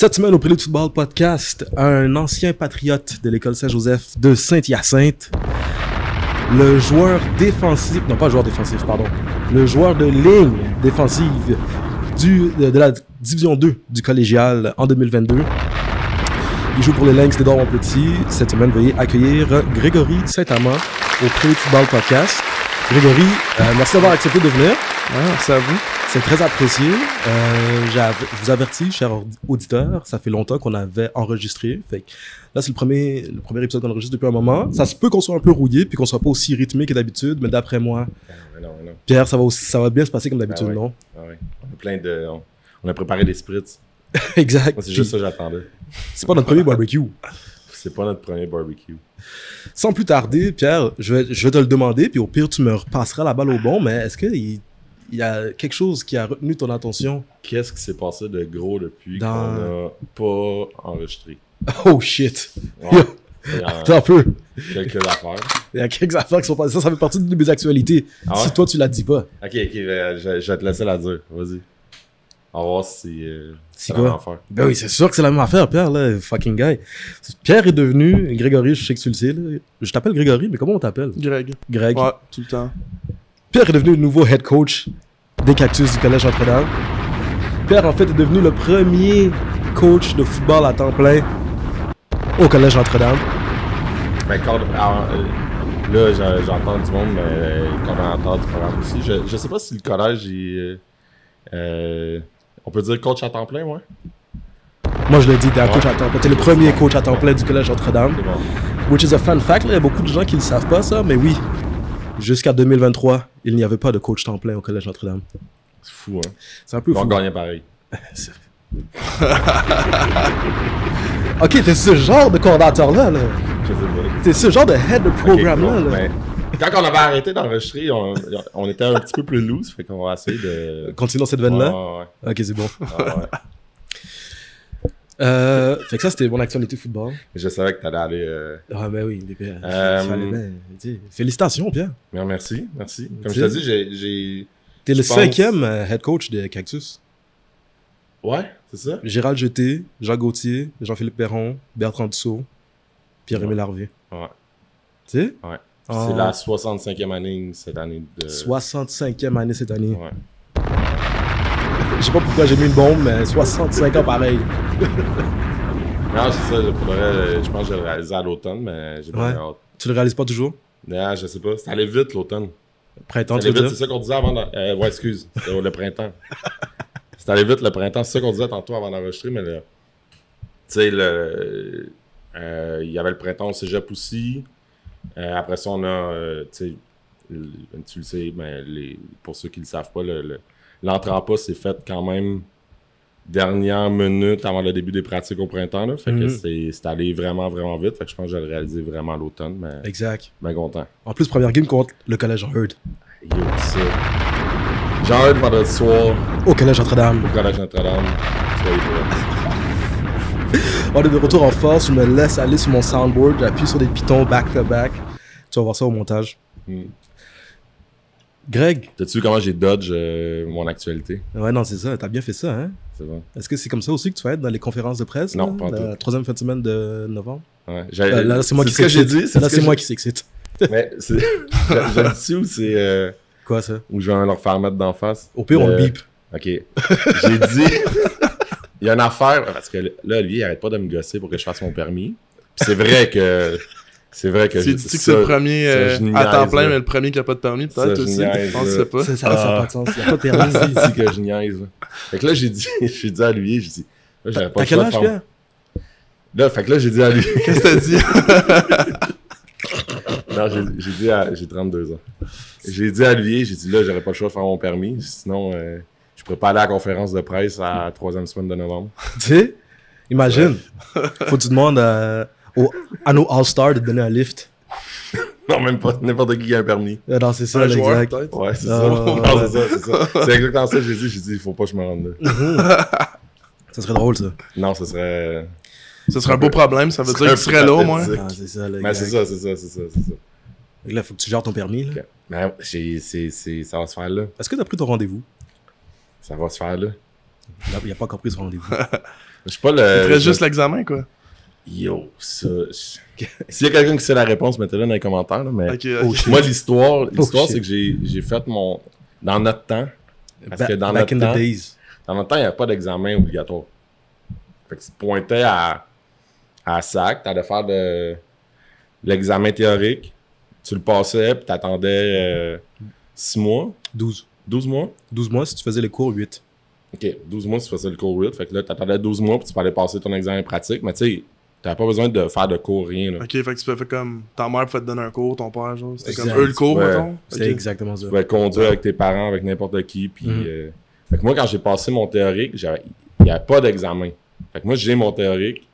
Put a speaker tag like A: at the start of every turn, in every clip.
A: Cette semaine au Prélude Football Podcast, un ancien patriote de l'école Saint-Joseph de Saint-Hyacinthe, le joueur défensif, non pas joueur défensif, pardon, le joueur de ligne défensive du, de, de la division 2 du collégial en 2022. Il joue pour les Lynx d'Edouard Montpetit. Cette semaine, veuillez accueillir Grégory Saint-Amand au Prélude Football Podcast. Grégory, euh, merci d'avoir accepté de venir.
B: Merci à vous.
A: C'est très apprécié. Euh, je vous avertis, chers aud- auditeurs, ça fait longtemps qu'on avait enregistré. Fait que là, c'est le premier, le premier épisode qu'on enregistre depuis un moment. Ça se peut qu'on soit un peu rouillé puis qu'on soit pas aussi rythmé que d'habitude, mais d'après moi,
C: Mais non, non.
A: Pierre, ça va, aussi- ça va bien se passer comme d'habitude,
C: Ah ouais.
A: non?
C: Ah ouais. On a plein de. On, on a préparé des spritz.
A: exact.
C: Moi, c'est juste ça que j'attendais.
A: C'est pas notre premier barbecue.
C: C'est pas notre premier barbecue.
A: Sans plus tarder, Pierre, je vais, je vais te le demander, puis au pire, tu me repasseras la balle au bon, mais est-ce qu'il il y a quelque chose qui a retenu ton attention?
C: Qu'est-ce qui s'est passé de gros depuis
A: Dans-
C: qu'on a pas enregistré?
A: Oh shit!
C: Ouais. Il
A: attends un peu.
C: quelques affaires.
A: Il y a quelques affaires qui sont passées. Ça, ça fait partie de mes actualités.
C: Ah ouais?
A: Si toi, tu la dis pas.
C: Ok, ok, ben, je, je vais te laisser la dire. Vas-y. On va voir si. Euh,
A: C'est
C: ça va
A: quoi?
C: en faire.
A: Ben oui, c'est sûr que c'est la même affaire, Pierre, là, fucking guy. Pierre est devenu, Grégory, je sais que tu le sais, là. Je t'appelle Grégory, mais comment on t'appelle?
B: Greg.
A: Greg.
B: Ouais, tout le temps.
A: Pierre est devenu le nouveau head coach des Cactus du Collège Notre-Dame. Pierre, en fait, est devenu le premier coach de football à temps plein au Collège Notre-Dame.
C: Ben, quand, alors, euh, là, j'entends du monde, mais euh, commentaire du programme aussi. Je, je sais pas si le collège est. euh, euh, on peut dire coach à temps plein, ouais?
A: Moi, je l'ai dit, t'es un
C: Ouais.
A: coach à temps plein. T'es le premier coach à temps plein du Collège Notre-Dame.
C: Bon.
A: Which is a fun fact, là. Il y a beaucoup de gens qui ne le savent pas, ça, mais oui. Jusqu'à 2023, il n'y avait pas de coach temps plein au Collège Notre-Dame.
C: C'est fou, hein.
A: C'est un peu
C: On
A: fou.
C: gagnait pareil.
A: Ok, t'es ce genre de coordinateur-là, là.
C: Je sais pas.
A: T'es ce genre de head de programme-là, là.
C: ben, quand on avait arrêté d'enregistrer, on, on était un petit peu plus loose, fait qu'on va essayer de.
A: Continuons cette veine-là?
C: Ouais, ouais,
A: Ok, c'est bon. Euh, fait que ça, c'était mon actualité football.
C: Je savais que t'allais aller. euh,
A: Ah, ben oui, Pierre.
C: Euh,
A: bien. Félicitations, Pierre.
C: Mais merci, merci. Comme je t'ai dit, j'ai-.
A: T'es le
C: pense-
A: cinquième euh, head coach de Cactus.
C: Ouais, c'est ça.
A: Gérald Jeté, Jean Gauthier, Jean-Philippe Perron, Bertrand Dussault, Pierre-Aimé Larvé.
C: Ouais.
A: Tu sais?
C: Ouais.
A: Ah.
C: C'est la 65e année cette année de.
A: 65e année cette année.
C: Ouais.
A: Je sais pas pourquoi j'ai mis une bombe, mais 65 ans pareil.
C: Non, c'est ça, je pourrais, je pense que je le réaliser à l'automne, mais j'ai pas
A: Ouais.
C: hâte.
A: Tu le réalises pas toujours?
C: Non, je sais pas. Ça allait vite l'automne.
A: Printemps, tu
C: vite, c'est ça qu'on disait avant. de- euh, ouais, excuse. Le printemps. C'était allé vite le printemps. C'est ça qu'on disait tantôt avant d'enregistrer, mais le. Tu sais, le. euh, Il y avait le printemps au cégep aussi. Euh, après ça, on a. euh, tu sais, le- ben, les, pour ceux qui ne le savent pas, le- le- l'entrée en poste s'est faite quand même dernière minute avant le début des pratiques au printemps. Là. Fait que
A: Mhm.
C: c'est c'est allé vraiment, vraiment vite. Fait que je pense que je vais le réaliser vraiment à l'automne, mais
A: Exact.
C: ben content.
A: En plus, première game contre le Collège Heard.
C: Yo, ça. J'ai hâte vendredi soir
A: Au Collège Notre-Dame.
C: au Collège Notre-Dame.
A: On est de retour en force. Je me laisse aller sur mon soundboard. J'appuie sur des pitons back-to-back. Tu vas voir ça au montage.
C: Hmm.
A: Greg?
C: T'as-tu vu comment j'ai dodge euh, mon actualité?
A: Ouais, non, c'est ça. T'as bien fait ça, hein?
C: C'est bon.
A: Est-ce que c'est comme ça aussi que tu vas être dans les conférences de presse?
C: Non,
A: là,
C: pas
A: La troisième fin de semaine de novembre?
C: Ouais.
A: Euh, là, c'est moi qui
C: ce que j'ai
A: s'excite.
C: dit.
A: Là,
C: ce
A: c'est moi qui s'excite.
C: Mais c'est. je je le dis ou c'est. euh,
A: Quoi, ça?
C: Ou je vais leur faire mettre d'en face?
A: Au pire, on le bip.
C: Ok. J'ai dit. Il y a une affaire. Parce que là, lui, il arrête pas de me gosser pour que je fasse mon permis. C'est vrai que. C'est vrai que.
B: Tu
C: j'ai-
B: dis que c'est le premier euh, à temps plein, mais le premier qui a pas de permis,
C: Ça,
B: peut-être aussi. Je pense que c'est pas.
A: Ça, ça, ça a
C: Ah.
A: pas de sens. Il n'y a pas de permis.
C: Il dit que je niaise. là. Fait que là, j'ai dit, j'ai dit à lui, j'ai dit. Là, j'avais pas
A: T'as
C: le
A: quel
C: choix de
A: âge,
C: faire-
A: Pierre?
C: Là, fait que là, j'ai dit à lui.
B: Qu'est-ce que t'as dit?
C: non, j'ai j'ai dit à. J'ai 32 ans. J'ai dit à lui, j'ai dit là, j'aurais pas le choix de faire mon permis. Sinon, euh, je pourrais pas aller à la conférence de presse à la troisième semaine de novembre.
A: Tu sais, imagine. Faut que tu demandes à, au- à nos All-Stars de te donner un lift.
C: Non, même pas n'importe qui qui a un permis.
A: Ah Non, c'est ça,
B: Un joueur,
A: exact.
C: Ouais, c'est
A: Ah,
C: ça.
A: ouais,
C: c'est ça, c'est ça. C'est exactement ça que j'ai dit. J'ai dit, il faut pas que je me rende là.
A: Mhm. Ça serait drôle, ça.
C: Non, ce serait.
B: Ce serait un beau problème, ça veut
C: Ce
B: dire que tu
C: serait
B: serais là au
C: peut-être
B: moins.
C: ça.
A: Ah, c'est ça.
C: Mais c'est ça, c'est ça, c'est ça, c'est ça.
A: Là, faut que tu gères ton permis. là.
C: Mais j'ai- c'est, c'est, ça va se faire là.
A: Est-ce que tu as pris ton rendez-vous?
C: Ça va se faire là.
A: Là, Il n'a pas encore pris son rendez-vous.
C: Je suis pas le.
B: Il te reste juste l'examen, quoi.
C: Yo, ça. je- S'il y a quelqu'un qui sait la réponse, mettez-le dans les commentaires. là, mais
A: Oh,
C: moi, l'histoire, l'histoire,
A: shit.
C: c'est que j'ai j'ai fait mon. Dans notre temps, Parce
A: Ba-
C: que dans
A: back
C: notre
A: in
C: temps-
A: the days.
C: dans notre temps, il n'y avait pas d'examen obligatoire. Fait que tu te pointais à, à SAC, tu allais faire de l'examen théorique, tu le passais, puis tu attendais 6 mois,
A: 12.
C: 12 mois?
A: 12 mois si tu faisais les cours 8.
C: Ok, 12 mois, tu faisais le cours 8. Fait que là, tu attendais 12 mois, puis tu allais passer ton examen pratique. Mais tu sais, tu pas besoin de faire de cours, rien. Là.
B: Ok, fait que tu peux faire comme ta mère pouvait te donner un cours, ton père, genre. C'était comme eux le cours,
C: Ouais.
B: mettons?
A: C'était exactement ça.
C: Tu pouvais conduire avec tes parents, avec n'importe qui. Puis,
A: Mhm.
C: euh, fait que moi, quand j'ai passé mon théorique, j'avais- il n'y avait pas d'examen. Fait que moi, j'ai mon théorique.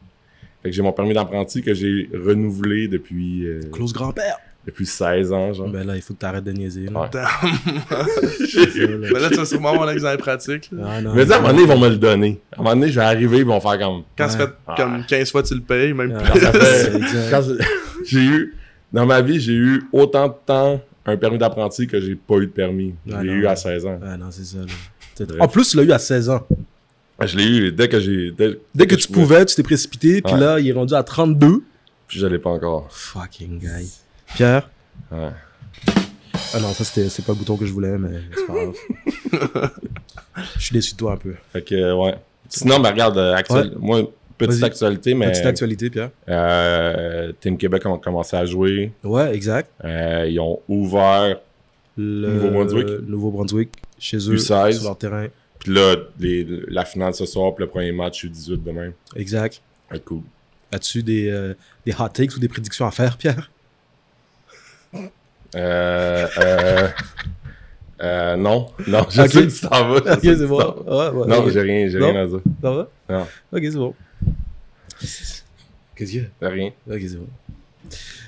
C: Fait que j'ai mon permis d'apprenti que j'ai renouvelé depuis, euh,
A: Close grand-père.
C: Depuis 16 ans, genre.
A: Ben là, il faut que t'arrêtes de niaiser. Là.
C: Ouais.
A: Ça, là.
B: Mais là, tu vas sûrement avoir un examen pratique.
A: Ah, non,
C: Mais à un moment donné, ils vont me le donner. À un moment donné, je vais arriver, ils vont faire comme.
B: Quand ça
A: Ouais.
B: fait
C: Ah.
B: comme 15 fois tu le payes, même
A: Ah,
B: plus.
C: ça fait- j'ai eu. Dans ma vie, j'ai eu autant de temps un permis d'apprenti que j'ai pas eu de permis. Je
A: Ah,
C: l'ai
A: non.
C: eu à 16 ans.
A: Ah non, c'est ça. En plus, tu l'as eu à 16 ans.
C: Je l'ai eu dès que j'ai. Dès,
A: Dès que tu pouvais, tu t'es précipité, puis
C: Ouais.
A: là, il est rendu à 32.
C: Puis je l'ai pas encore.
A: Fucking guy. Pierre
C: Ouais.
A: Ah non, ça, c'était c'est pas le bouton que je voulais, mais c'est pas grave. Je suis déçu de toi un peu.
C: Fait que, ouais. Sinon, ben, regarde, euh, moi, petite
A: Vas-y.
C: actualité, mais.
A: Petite actualité, Pierre.
C: euh, Team Québec ont commencé à jouer.
A: Ouais, exact.
C: Euh, ils ont ouvert.
A: Le
C: Nouveau-Brunswick.
A: Nouveau-Brunswick, chez eux,
C: U16.
A: sur leur terrain.
C: Puis là, les- la finale ce soir, puis le premier match, U18 demain.
A: Exact.
C: Ça va être cool.
A: As-tu des, euh, des hot takes ou des prédictions à faire, Pierre?
C: Euh, euh, euh, non, non, je
A: Ok.
C: sais que tu t'en vas.
A: Ok, c'est bon. Ouais,
C: Non, j'ai rien, j'ai rien à dire.
A: Ça va?
C: Non.
A: Ok, c'est bon. Qu'est-ce qu'il y a?
C: Rien.
A: Ok, c'est bon.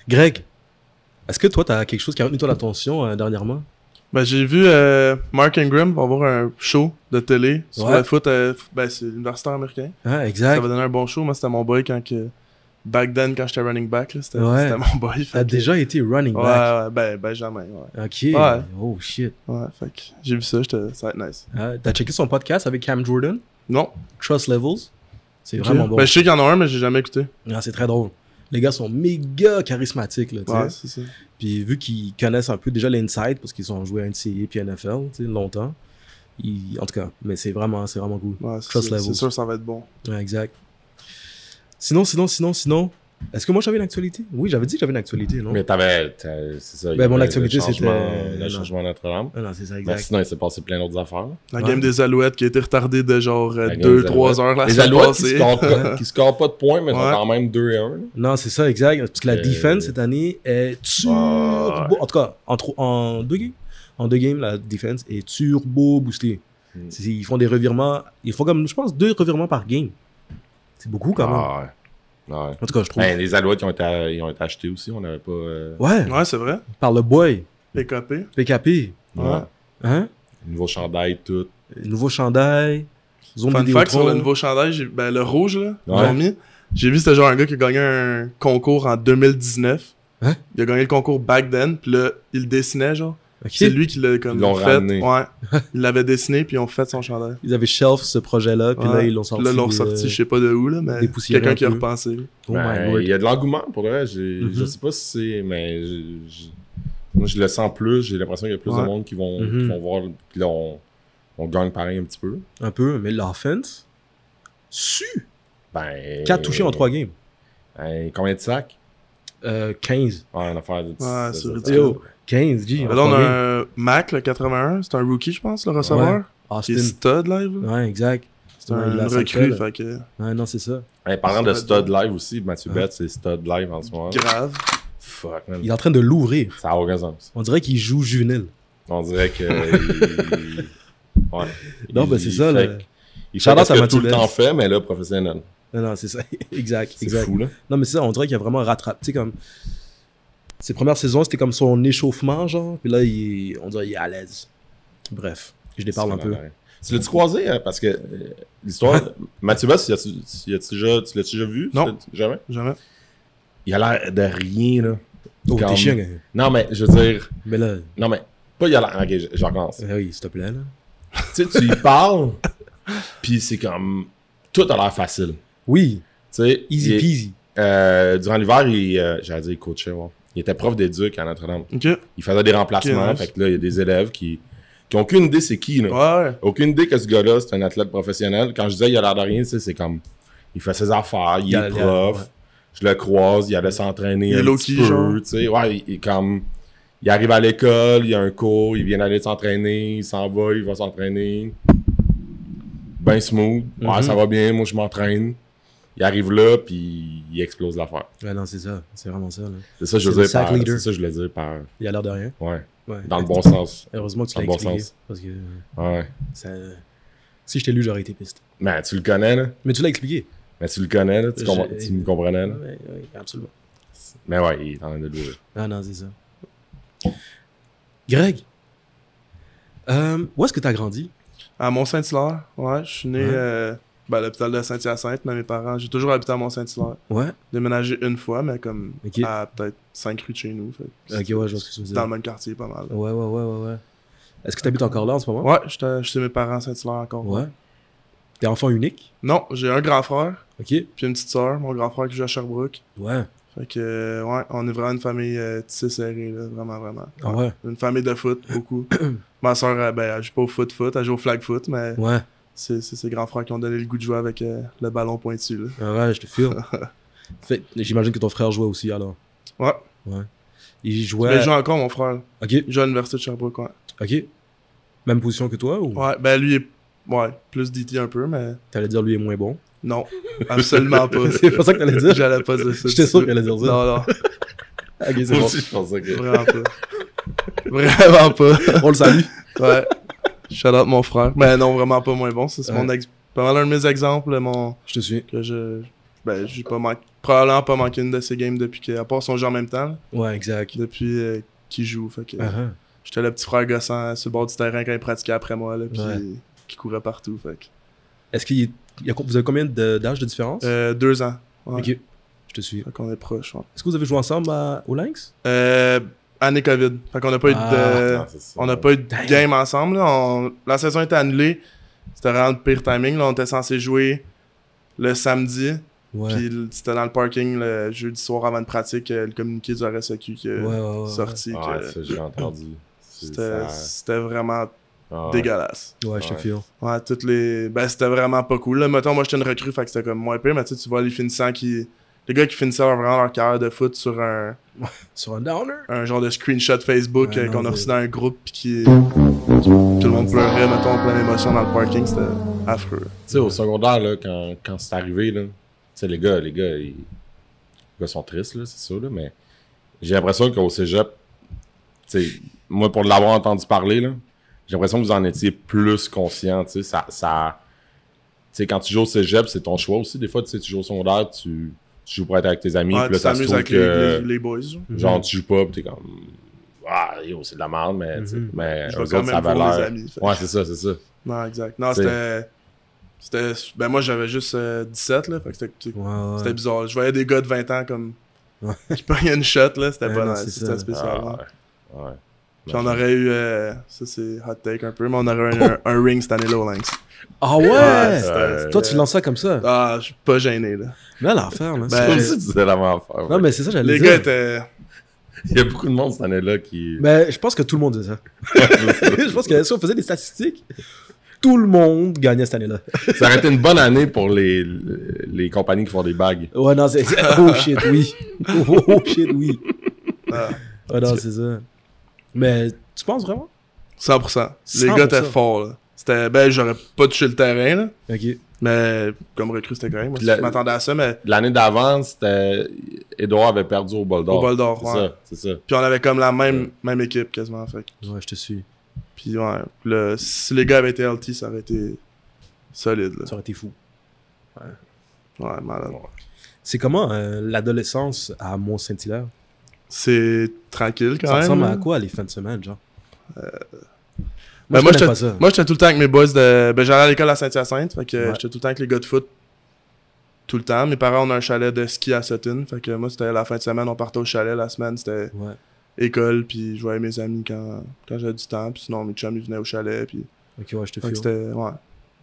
A: Greg, est-ce que toi, t'as quelque chose qui a retenu ton attention euh, dernièrement?
B: Ben, j'ai vu euh, Mark Ingram va avoir un show de télé sur
A: Ouais.
B: le foot. euh, ben, c'est l'universitaire américain.
A: Ah,
B: Ça
A: exact.
B: va donner un bon show. Moi, c'était mon boy quand que. Back then, quand j'étais running back, c'était
A: Ouais.
B: mon boy.
A: T'as
B: que-
A: déjà été running back?
B: ouais, ben, Benjamin, ouais.
A: Ok.
B: Ouais.
A: Oh shit.
B: Ouais, fait que j'ai vu ça, ça va être nice.
A: Ah, T'as checké son podcast avec Cam Jordan,
B: Non.
A: Trust Levels? C'est vraiment bon.
B: Ben, je sais qu'il y en a un, mais j'ai jamais écouté.
A: Ah, c'est très drôle. Les gars sont méga charismatiques, là, tu sais.
B: Ouais, c'est ça.
A: Puis vu qu'ils connaissent un peu déjà l'inside, parce qu'ils ont joué à NCAA puis NFL, tu sais, longtemps. ils- En tout cas, mais c'est vraiment, c'est vraiment cool.
B: Ouais,
A: Trust levels.
B: C'est sûr ça va être bon.
A: Ouais, exact. Sinon, sinon, sinon, sinon. Est-ce que moi j'avais une actualité? Oui, j'avais dit que j'avais une actualité, non?
C: Mais t'avais. C'est ça.
A: Ben, mon actualité,
C: le changement-
A: c'était-
C: Le
A: non.
C: changement de Notre-Dame.
A: Ah non, c'est ça,
C: Ben,
A: exact.
C: sinon, il s'est passé plein d'autres affaires.
B: La game des Alouettes qui a été retardée de genre
C: La game des
B: 2-3 heures la
C: Les Alouettes qui scorent pas- qui scorent pas de points, mais sont quand même 2 et 1. là.
A: Non, c'est ça, exact. Parce que la
C: Euh,
A: defense cette année est turbo. En tout cas, en, deux games. En deux games, la defense est turbo boostée.
C: Mm.
A: C'est- Ils font des revirements. Ils font comme, je pense, deux revirements par game. C'est beaucoup quand même.
C: Ah, ouais. Ouais.
A: En tout cas, je trouve.
C: Ben, les Alouettes qui ont été, ils ont été achetés aussi, on n'avait pas. euh,
A: Ouais,
B: Ouais, c'est vrai.
A: par le boy,
B: PKP.
A: PKP.
B: Ouais.
A: Hein?
C: Nouveau chandail, tout.
A: Nouveau chandail. Zone
B: Fun fact sur le nouveau chandail, j'ai- ben, le rouge, là,
C: Ouais.
B: mis. J'ai vu, c'était genre un gars qui a gagné un concours en 2019.
A: Hein?
B: Il a gagné le concours back then, puis là, il dessinait, genre. C'est lui qui l'a comme
C: Ils l'ont
B: fait.
C: ramené.
B: Ouais. il l'avait dessiné, puis ils ont fait son chandail.
A: Ils avaient shelf ce projet-là, puis là, ils l'ont sorti.
B: Là, ils l'ont
A: euh,
B: sorti, je sais pas de où, là, mais quelqu'un
A: un
B: qui a repensé.
A: Oh
C: Ben, il y a de l'engouement pour vrai.
A: Mhm.
C: Je sais pas si c'est. Mais je, je- moi, je le sens plus. J'ai l'impression qu'il y a plus de monde qui vont,
A: Mhm.
C: qui vont voir. Puis là, on, on gagne pareil un petit peu.
A: Un peu, mais l'offense. Su!
C: Ben.
A: 4 touchés en 3 games.
C: Ben, combien de sacs?
A: Euh, 15.
C: Ouais, une affaire de.
B: Ouais, c'est
A: 15, G.
B: Là, on a un Mac, le 81. C'est un rookie, je pense, le receveur. Qui est
A: Austin.
B: stud live. là.
A: Ouais, exact.
B: C'est
A: Ouais,
B: un
A: sa
B: recrue, fait que
A: Ouais, non, c'est ça.
C: Hey, parlant de stud live aussi, Mathieu
A: Ouais.
C: Betts, c'est stud live en ce moment.
B: grave.
C: Fuck, man.
A: Il est en train de l'ouvrir.
C: Ça a aucun sens.
A: On dirait qu'il joue juvénile.
C: On dirait que. il- Ouais.
A: Non, ben c'est ça,
C: fait-
A: là.
C: Il fait ce que tout le temps fait, mais là, professionnel.
A: Non, non, c'est ça. exact,
C: C'est
A: exact.
C: fou, là.
A: Non, mais c'est ça, on dirait qu'il a vraiment rattrapé. Tu sais, comme. Ses premières saisons, c'était comme son échauffement, genre. Puis là, il est- on dirait qu'il est à l'aise. Bref, je les parle un peu.
C: Tu l'as-tu croisé? hein, Parce que euh, l'histoire. Mathieu Bass, tu l'as-tu tu l'as-tu déjà, déjà vu?
B: Non.
C: Jamais?
B: Jamais.
C: Il a l'air de rien, là.
A: Oh, t'es chiant.
C: Non, mais je veux dire.
A: Mais là,
C: Non, mais. Pas il a l'air. Ok, je- j'en commence.
A: euh, oui, s'il te plaît, là.
C: tu sais, tu y parles, puis c'est comme. tout a l'air facile.
A: Oui,
C: Tu sais,
A: easy
C: il-
A: peasy.
C: euh, durant l'hiver, il, euh, j'allais dire, il coachait, ouais. Il était prof d'éduc à Notre-Dame. Il faisait des remplacements.
B: Nice.
C: Fait que là, il y a des élèves qui, qui ont aucune idée c'est qui, là.
B: Ouais.
C: Aucune idée que ce gars-là, c'est un athlète professionnel. Quand je disais il a l'air de rien, c'est comme. Il fait ses affaires, il, est prof.
A: ouais.
C: Je le croise, il allait s'entraîner un petit peu,
B: genre.
C: tu sais. Ouais, il, il- comme. Il arrive à l'école, il y a un cours, il vient d'aller s'entraîner, il s'en va, il va s'entraîner. Ben smooth. Ouais,
A: Mhm.
C: ça va bien, moi je m'entraîne. Il arrive là, puis il explose l'affaire.
A: Ouais, non, c'est ça. C'est vraiment ça.
C: C'est ça, je veux
A: le
C: dire par. C'est ça, je voulais dire par.
A: Il a l'air de rien.
C: Ouais.
A: Ouais.
C: Dans le bon sens.
A: Heureusement que tu
C: Dans
A: l'as
C: le bon
A: expliqué.
C: sens.
A: Parce que
C: Ouais.
A: ça... si je t'ai lu, j'aurais été piste.
C: Mais tu le connais, là?
A: Mais tu l'as expliqué.
C: Mais tu le connais, là? Tu, me comprenais, là?
A: Oui, oui, absolument.
C: Mais ouais, il est en train de le jouer.
A: Ah non, c'est ça. Greg, euh, où est-ce que tu as grandi?
B: À Mont-Saint-Hilaire, ouais. Je suis né
A: Ouais.
B: euh, ben, à l'hôpital de Saint-Hyacinthe, mais mes parents, j'ai toujours habité à Mont-Saint-Hilaire.
A: Ouais.
B: Déménagé une fois, mais comme à peut-être 5 rues de chez nous. fait
A: Ok, ouais, je vois ce que tu veux dire.
B: Dans le même quartier, pas mal.
A: Ouais, ouais, ouais, ouais, ouais. Est-ce que tu habites encore là en ce moment?
B: Ouais, j'étais chez mes parents à Saint-Hilaire encore.
A: Ouais. T'es enfant unique?
B: Non, j'ai un grand frère,
A: Ok.
B: puis une petite soeur. Mon grand frère qui joue à Sherbrooke.
A: Ouais.
B: Fait que, euh, ouais, on est vraiment une famille euh, tissée serrée, là, vraiment, vraiment.
A: Ah ouais?
B: Une famille de foot, beaucoup. Ma soeur, ben, elle joue pas au foot-foot, elle joue au flag foot, mais
A: Ouais.
B: C'est ses grands frères qui ont donné le goût de jouer avec euh, le ballon pointu, là.
A: Ah ouais, je te file. Fait, J'imagine que ton frère jouait aussi alors.
B: Ouais.
A: Ouais. Il
B: Mais
A: jouait.
B: il joue encore, mon frère?
A: Ok.
B: Il joue à l'université de Sherbrooke, ouais.
A: Ok. Même position que toi ou?
B: Ouais, ben lui, est... ouais, plus DT un peu, mais
A: t'allais dire lui est moins bon?
B: non, absolument pas.
A: c'est pas ça que t'allais dire?
B: J'allais pas dire ça.
A: J'étais sûr qu'elle allait dire ça.
B: Non, non,
A: Ok, c'est bon.
C: aussi, je pensais que.
B: vraiment pas. Vraiment pas.
A: On le salue.
B: Ouais. Shout out mon frère. Mais non, vraiment pas moins bon. C'est
A: Ouais.
B: mon ex... pas mal un de mes exemples, mon...
A: Je te suis.
B: que je. Ben, j'ai pas manqué. Probablement pas manqué une de ces games depuis que. À part son jeu en même temps, là,
A: Ouais, exact.
B: depuis euh, qu'il joue. Fait que.
A: Ah.
B: J'étais le petit frère gossant sur le bord du terrain quand il pratiquait après moi, là, puis
A: Ouais.
B: qui courait partout. Fait que.
A: Est-ce qu'il y a... Vous avez combien d'âge de différence?
B: Euh, deux ans. Ouais.
A: Ok. Je te suis.
B: Fait qu'on est proches, ouais.
A: Est-ce que vous avez joué ensemble à... au Lynx?
B: Euh, année COVID. Fait qu'on n'a pas eu
A: Ah,
B: de.
C: Ah.
B: On n'a pas eu de
A: Damn.
B: game ensemble. là. On- La saison était annulée. C'était vraiment le pire timing. Là. On était censé jouer le samedi.
A: Ouais.
B: Puis c'était dans le parking le jeudi soir avant de pratique. euh, Le communiqué du RSEQ qui
A: Ouais,
B: est
A: ouais,
B: sorti.
C: Ouais,
B: que
C: ça, j'ai entendu.
B: C'était
C: ça-
B: vraiment
C: Ah, ouais.
B: dégueulasse.
A: Ouais, je te file.
B: Ouais, toutes les. Ben, c'était vraiment pas cool. Là, mettons, moi, j'étais une recrue, fait que c'était comme moins pire, mais tu sais, tu vois les finissants qui. Les gars qui finissaient vraiment leur carrière de foot sur un,
A: Sur un downer?
B: un genre de screenshot Facebook
A: Ouais,
B: euh, qu'on a reçu dans un groupe pis qui. Tout le monde pleurait, mettons, en pleine émotion dans le parking, c'était affreux.
C: Tu sais, au secondaire, là, quand, quand c'est arrivé, là, tu sais, les gars, les gars, ils, les gars sont tristes, là, c'est sûr, là, mais j'ai l'impression qu'au cégep, tu sais, moi, pour l'avoir entendu parler, là, j'ai l'impression que vous en étiez plus conscient, tu sais, ça, ça, tu sais, quand tu joues au cégep, c'est ton choix aussi, des fois, tu sais, tu joues au secondaire, tu, tu joues pour être avec tes amis,
B: Ouais,
C: puis là,
B: tu
C: ça se
B: avec
C: que,
B: les, boys. genre.
C: genre, tu joues pas, puis t'es comme, ah, yo, c'est de la merde, mais, tu sais,
A: Mhm.
C: mais
B: Je
C: eux
B: vais quand
C: autres, ça
B: même
C: avait
B: pour les
C: l'air...
B: amis.
C: Ouais, c'est ça, c'est ça.
B: Non, exact. Non, c'était. C'était. Ben, moi, j'avais juste euh, 17, là. Fait que c'était-
A: Ouais, ouais.
B: bizarre. Je voyais des gars de 20 ans comme. Qui pognaient une shot, là. C'était
A: Ouais,
B: pas nice. C'était spécial.
C: Ah,
B: ouais. Puis on aurait eu. euh, ça, c'est hot take un peu, mais on aurait eu un, un ring cette année-là au Lynx.
A: Ah ouais!
C: Euh,
A: Toi, tu lances ça comme ça?
B: Ah, je suis pas gêné, là.
A: Là, l'enfer, là.
B: Ben,
A: c'est-
C: Comme si tu disais la même affaire.
A: Non, mais c'est ça, j'allais
B: Les
A: dire.
B: gars étaient.
C: Il y a beaucoup de monde cette année-là qui.
A: Ben, je pense que tout le monde dit ça. je pense que si on faisait des statistiques, tout le monde gagnait cette année-là.
C: Ça aurait été une bonne année pour les, les compagnies qui font des bagues.
A: Ouais, non, c'est. Oh shit, oui. Oh shit, oui.
B: ah,
A: Ouais, non, c'est ça. Mais tu penses vraiment?
B: 100%. Les
A: 100%.
B: gars étaient forts, là. C'était. Ben, j'aurais pas touché le terrain, là.
A: Ok.
B: Mais comme recrue, c'était correct. Moi,
C: la-
B: je m'attendais à ça, mais
C: L'année d'avant, c'était. Edouard avait perdu au bol d'or.
B: au bol d'or,
C: C'est
B: ouais.
C: ça, c'est ça.
B: Puis on avait comme la même, même équipe quasiment. Fait.
A: Ouais, je te suis.
B: Puis ouais, le- si les gars avaient été healthy, ça aurait été solide. Là.
A: Ça aurait été fou.
B: Ouais, malade.
A: C'est comment euh, l'adolescence à Mont-Saint-Hilaire?
B: C'est tranquille quand
A: Ça
B: même.
A: ressemble
B: là.
A: à quoi les fins de semaine, genre?
B: Ben,
A: je
B: moi,
A: ça.
B: moi, j'étais tout le temps avec mes boys de. Ben, j'allais à l'école à Saint-Hyacinthe. Fait que
A: Ouais.
B: j'étais tout le temps avec les gars de foot. Tout le temps. Mes parents ont un chalet de ski à Sutton. Fait que moi, c'était la fin de semaine, on partait au chalet. La semaine, c'était
A: Ouais.
B: école. Puis je voyais mes amis quand, quand j'avais du temps. Puis sinon, mes chums, ils venaient au chalet. Puis.
A: Ok, ouais, je te
B: c'était. Ouais.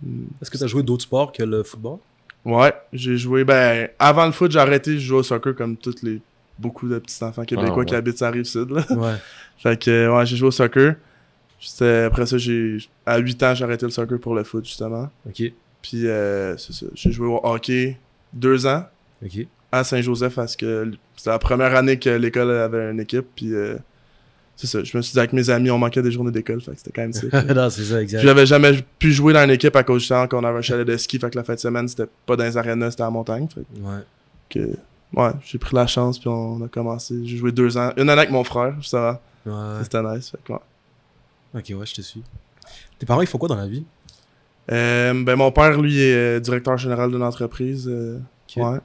B: Mm.
A: Est-ce que tu as joué d'autres sports que le football?
B: Ouais, j'ai joué. Ben, avant le foot, j'ai arrêté de jouer au soccer comme tous les beaucoup de petits enfants québécois
C: Ah, ouais.
B: qui habitent sur la rive sud. Là.
A: Ouais.
B: Fait que, ouais, j'ai joué au soccer. C'était- Après ça, j'ai à 8 ans, j'ai arrêté le soccer pour le foot, justement.
A: Ok.
B: Puis, euh, c'est ça. J'ai joué au hockey deux ans
A: Ok.
B: à Saint-Joseph parce que c'était la première année que l'école avait une équipe. Puis, euh, c'est ça. Je me suis dit avec mes amis, on manquait des journées d'école. Fait que c'était quand même sick.
A: non, c'est ça,
B: Puis
A: exact.
B: j'avais jamais pu jouer dans une équipe à cause du temps qu'on avait un chalet de ski. Fait que la fin de semaine, c'était pas dans les arénas, c'était à la montagne. Fait
A: Ouais.
B: que, ouais, j'ai pris la chance. Puis on a commencé. J'ai joué deux ans. Une année avec mon frère, justement.
A: Ouais.
B: C'était nice. Fait que, ouais.
A: Ok, ouais, je te suis. Tes parents, ils font quoi dans la vie?
B: Euh, ben, mon père, lui, est euh, directeur général d'une entreprise. euh. Ouais.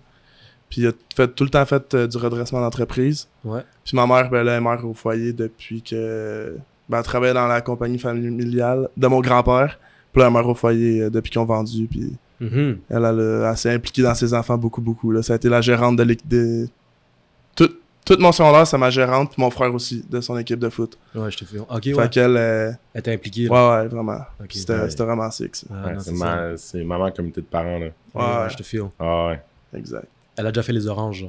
B: Puis il a fait, tout le temps fait euh, du redressement d'entreprise.
A: Ouais.
B: Puis ma mère, ben, elle est mère au foyer depuis que. Ben, elle travaillait dans la compagnie familiale de mon grand-père. Puis là, elle est mère au foyer depuis qu'ils ont vendu. Puis
A: Mhm.
B: elle, elle, a- elle s'est impliquée dans ses enfants beaucoup, beaucoup. Là. Ça a été la gérante de l'équipe. De... Tout, tout mon secondaire, c'est ma gérante. Puis mon frère aussi, de son équipe de foot.
A: Ouais, je te fais. Ok,
B: Fait
A: ouais.
B: qu'elle. euh,
A: Elle t'a impliqué.
B: Ouais,
A: là.
B: ouais, vraiment.
A: Ok.
B: C'était
C: Ouais.
B: c'était vraiment sick.
A: Ah,
C: Ouais,
A: non,
C: c'est ma- maman comité de parents, là.
A: Ouais,
B: Ouais.
A: ouais, je te file.
C: Ah ouais.
B: Exact.
A: Elle a déjà fait les oranges.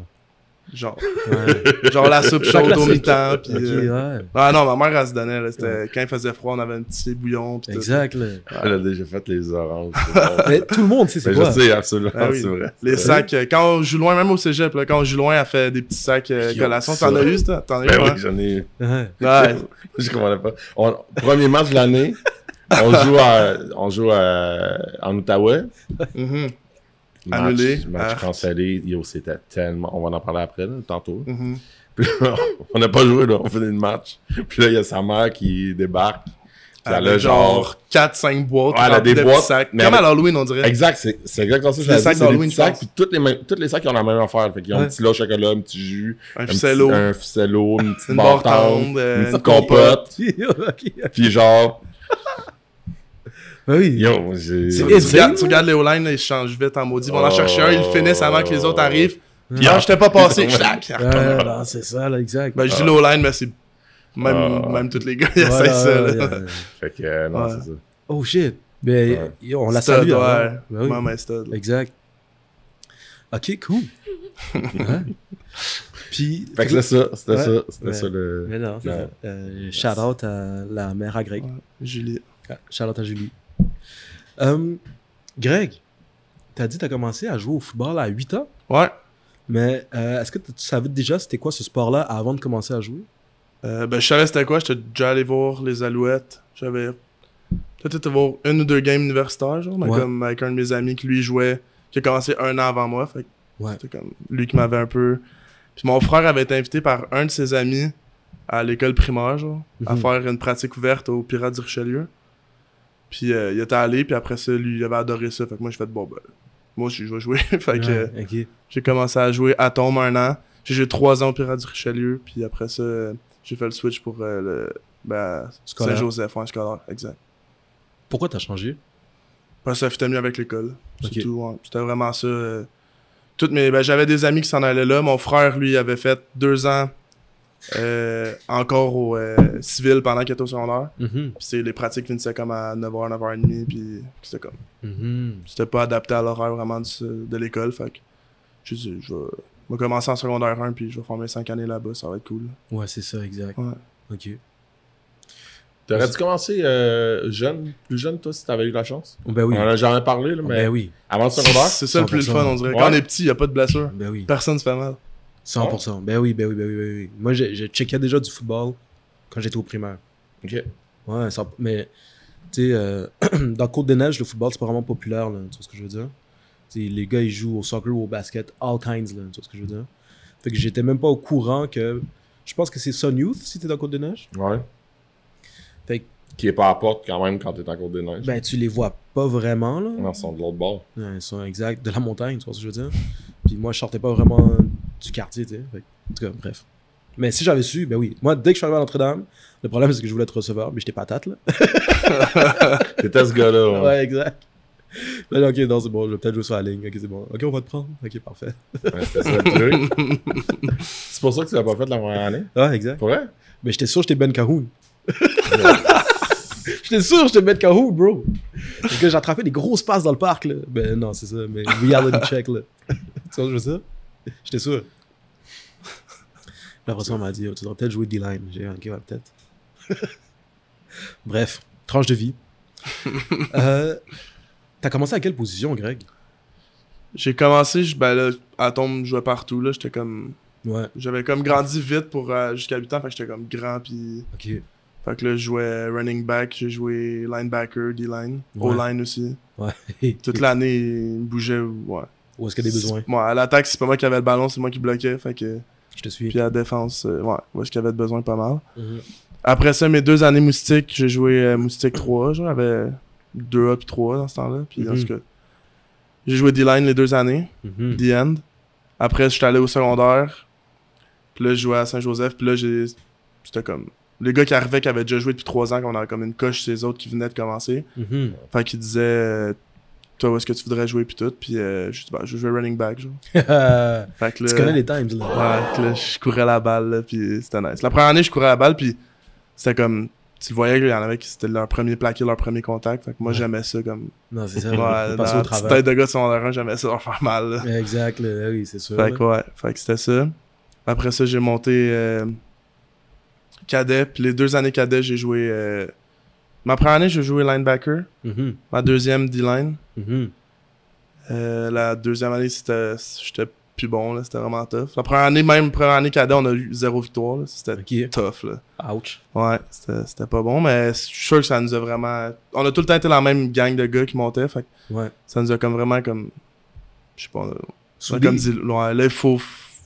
A: Genre, Ouais.
B: genre la soupe chaude au mi-temps. Puis, euh,
A: ouais.
B: Ah non, ma mère, elle se donnait. Là, c'était- Quand il faisait froid, on avait un petit bouillon. Puis tout.
A: Exact.
C: Elle a déjà fait les oranges.
A: Mais tout le monde sait c'est
C: je sais, absolument,
B: Ah oui.
C: c'est vrai.
B: Les sacs, euh, quand on joue loin, même au cégep, là, quand on joue loin, elle fait des petits sacs euh, collations. T'en as eu, ça? T'en as eu,
C: Ben oui, j'en ai eu.
A: Ouais.
C: Je comprenais pas. On- premier match de l'année, on joue, à, on joue à- en Outaouais.
B: Mhm,
C: Match,
B: Annulé.
C: Match
B: Ah.
C: cancellé. Yo, c'était tellement. On va en parler après, là, tantôt.
B: mhm.
C: Puis là, on n'a pas joué, là. On finit le match. Puis là, il y a sa mère qui débarque. Elle a genre.
B: genre 4-5 boîtes.
C: Ouais, elle a des
B: de
C: boîtes,
B: sacs.
C: mais
B: Comme à l'Halloween, on dirait.
C: Exact, c'est exactement ça. je
B: sacs d'Halloween,
C: sacs, puis toutes les, toutes les sacs, ils ont la même affaire. Fait qu'ils ont
B: Ouais.
C: un petit au chocolat, un petit jus,
B: Un
C: petit-
B: ficello,
C: un ficello, une petite
B: une
C: barre tendre,
B: euh,
C: une
B: une
C: petite
B: compote.
C: Puis genre,
A: oui.
C: yo.
A: C'est
B: Tu
A: Est-ce
B: regardes,
A: que-
B: tu regardes les O-line, là, ils changent vite en maudit. Ils vont en
C: Oh.
B: chercher un, ils le finissent avant que les autres arrivent. Puis,
C: Ah.
B: ah, j'étais pas passé.
A: Non, c'est ça, là, exact.
B: Ben, je dis l'O-line, mais c'est. Même,
C: Ah.
B: même tous les gars, ils essayent ça.
C: Fait que, euh, non,
B: Ouais.
C: c'est ça.
A: Oh shit. Ben, on la
B: Stud,
A: salue.
B: ouais.
A: Ben
B: mais stud.
A: Exact. Ok, cool. Hein? Puis.
C: Fait que c'est ça, c'était
A: Ouais.
C: ça, c'était
A: Ouais.
C: ça le...
A: Mais non, c'est
C: Ouais.
A: ça. Euh, shout out à la mère à Greg.
B: Ouais. Julie.
A: Ah, Shout out à Julie. Euh, Greg, t'as dit que t'as commencé à jouer au football à 8 ans,
B: Ouais.
A: mais euh, est-ce que tu savais déjà c'était quoi ce sport-là avant de commencer à jouer?
B: Euh, ben, je savais c'était quoi. J'étais déjà allé voir les Alouettes. J'avais peut-être été voir une ou deux games universitaires, genre, mais
A: Ouais.
B: comme avec un de mes amis qui lui jouait, qui a commencé un an avant moi. Fait
A: Ouais.
B: c'était comme lui qui m'avait un peu. Puis mon frère avait été invité par un de ses amis à l'école primaire, genre, à
A: Mhm.
B: faire une pratique ouverte aux Pirates du Richelieu. Puis euh, il était allé, puis après ça, lui, il avait adoré ça. Fait que moi, j'ai fait, bon, ben, moi je vais jouer. fait que euh, j'ai commencé à jouer à Tombe un an. J'ai joué trois ans au Pirates du Richelieu, puis après ça, j'ai fait le switch pour euh, le ben. Saint-Joseph, un scolaire, exact.
A: Pourquoi t'as changé?
B: Parce que ça fitait mieux avec l'école. C'est
A: Ok.
B: tout, ouais. C'était vraiment ça. euh, toutes mes, ben, j'avais des amis qui s'en allaient là. Mon frère, lui, avait fait deux ans euh, encore au euh, civil pendant qu'il était au secondaire.
A: Mhm.
B: Puis c'est- les pratiques finissaient comme à 9h, 9h30, puis c'était comme...
A: Mhm.
B: C'était pas adapté à l'horaire vraiment de l'école, fait que... Je dis, je vais... je vais commencer en secondaire 1, puis je vais faire mes 5 années là-bas, ça va être cool.
A: Ouais, c'est ça, exact.
B: Ouais.
A: Ok.
C: T'aurais dû commencer euh, jeune, plus jeune, toi, si t'avais eu la chance?
A: Ben oui.
C: On en a jamais parlé, là, mais
A: Ben oui.
C: avant le secondaire?
B: C'est ça le plus le
A: 100%.
B: fun, on dirait.
C: Ouais.
B: Quand on est petit, y a pas de blessure.
A: Ben oui.
B: Personne se fait mal.
A: 100%. Ben oui, ben oui, ben oui, ben oui. Moi, je, je checkais déjà du football quand j'étais au primaire.
C: Ok.
A: Ouais, ça- mais tu sais, euh, dans Côte-des-Neiges, le football, c'est pas vraiment populaire, là, tu vois ce que je veux dire? Les gars, ils jouent au soccer ou au basket, all kinds, là, tu vois ce que je veux dire? Fait que j'étais même pas au courant que. Je pense que c'est Sun Youth si t'es dans Côte-des-Neiges.
C: Ouais.
A: Fait que,
C: Qui est pas à porte quand même quand t'es en cours des neiges.
A: ben, tu les vois pas vraiment, là.
C: Non, ils sont de l'autre bord.
A: Ouais, ils sont exacts de la montagne, tu vois ce que je veux dire? Puis moi, je sortais pas vraiment du quartier, tu sais. Fait En tout cas, bref. Mais si j'avais su, ben oui. Moi, dès que je suis arrivé à Notre-Dame, le problème, c'est que je voulais être receveur, mais j'étais patate, là.
C: T'étais ce gars-là. ouais.
A: Ouais, exact. Là, là, ok, non, c'est bon, je vais peut-être jouer sur la ligne. Ok, c'est bon. Ok, on va te prendre. Ok, parfait.
C: Ouais, C'était ça le truc. C'est pour ça que tu l'as pas fait la première année?
A: Ouais, exact.
C: Pour vrai?
A: Mais j'étais sûr que j'étais Ben Cahoon. J'étais sûr que te mettre Kahoot, bro. Parce que j'ai attrapé des grosses passes dans le parc, là. Ben non, c'est ça, mais reality check, là. tu vois ce que je veux dire? J'étais sûr. Puis après ça, on m'a dit, oh, tu devrais peut-être jouer D-line. J'ai dit, ok, ouais, peut-être. Bref, tranche de vie. euh, T'as commencé à quelle position, Greg?
B: J'ai commencé, je, ben là, à tombe, je jouais partout, là. J'étais comme.
A: Ouais,
B: J'avais comme grandi vite pour euh, jusqu'à 8 ans, fait que j'étais comme grand, puis.
A: ok.
B: Fait que là, je jouais running back, j'ai joué linebacker, D-line,
A: Ouais.
B: O-line aussi.
A: Ouais.
B: Toute l'année, il bougeait, ouais.
A: Où est-ce qu'il y a des besoins?
B: Moi, à l'attaque, c'est pas moi qui avait le ballon, c'est moi qui bloquais, fait que.
A: Je te suis.
B: Puis à la défense, euh, ouais, où est-ce qu'il y avait de besoin pas mal.
A: Mhm.
B: Après ça, mes deux années moustiques, j'ai joué euh, moustique 3. J'avais 2A puis 3 dans ce temps-là. Puis en
A: Mhm.
B: tout cas, j'ai joué D-line les deux années,
A: Mhm.
B: The End. Après, je suis allé au secondaire. Puis là, je jouais à Saint-Joseph. Puis là, j'ai. C'était comme. Les gars qui arrivaient, qui avaient déjà joué depuis 3 ans, qu'on avait comme une coche chez les autres qui venaient de commencer.
A: Mhm.
B: Fait qu'ils disaient. Toi, où est-ce que tu voudrais jouer? Puis tout. Puis euh, je dis, bah, je vais running back. Genre.
A: tu
B: Fait que là,
A: connais les times, là.
B: Ouais, que là, je courais la balle, puis c'était nice. La première année, je courais la balle, puis c'était comme. Tu voyais qu'il y en avait qui c'était leur premier plaqué, leur premier contact. Fait que moi,
A: Ouais.
B: j'aimais ça comme.
A: Non, c'est ça.
B: Ouais, dans
A: au
B: petite tête de gars de secondaire 1, j'aimais ça leur faire mal, là.
A: Exact, là, oui, c'est sûr.
B: Fait que ouais, fait que c'était ça. Après ça, j'ai monté euh, cadet, puis les deux années cadet, j'ai joué. euh, Ma première année, j'ai joué linebacker.
A: Mhm.
B: Ma deuxième, D-line.
A: Mhm.
B: Euh, la deuxième année, c'était. J'étais plus bon, là. C'était vraiment tough. La première année, même première année cadet, on a eu zéro victoire. C'était tough, là.
A: Ouch.
B: Ouais, c'était pas bon, mais je suis sûr que ça nous a vraiment. On a tout le temps été la même gang de gars qui montaient, fait
A: Ouais.
B: ça nous a comme vraiment comme. Je sais pas, on a, comme dit, ouais, là, il faut,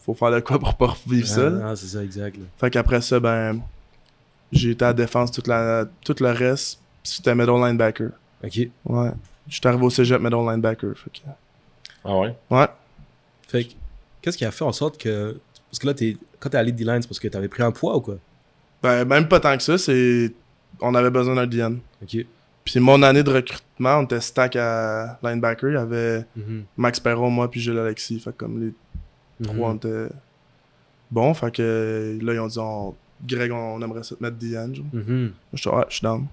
B: faut faire de quoi pour pas revivre ça. là.
A: Ah, ah, c'est ça, exact. là.
B: Fait qu'après ça, ben. J'ai été à la défense toute la, tout le reste, puis c'était middle linebacker.
A: Ok.
B: Ouais. J'étais arrivé au cégep middle linebacker, fait que.
C: Ah ouais?
B: Ouais.
A: Fait que, qu'est-ce qui a fait en sorte que. Parce que là, t'es... quand t'es allé D-line, c'est parce que t'avais pris un poids ou quoi?
B: Ben, même pas tant que ça, c'est. On avait besoin d'un DN.
A: Ok.
B: Puis mon année de recrutement, on était stack à linebacker. Il y avait
A: Mhm.
B: Max Perron, moi, puis Gilles Alexis. Fait que comme les
A: Mhm.
B: trois, on était bons. Fait que là, ils ont dit, on- Greg, on aimerait ça te mettre DN. Genre.
A: Mhm.
B: Je suis ouais, je suis down.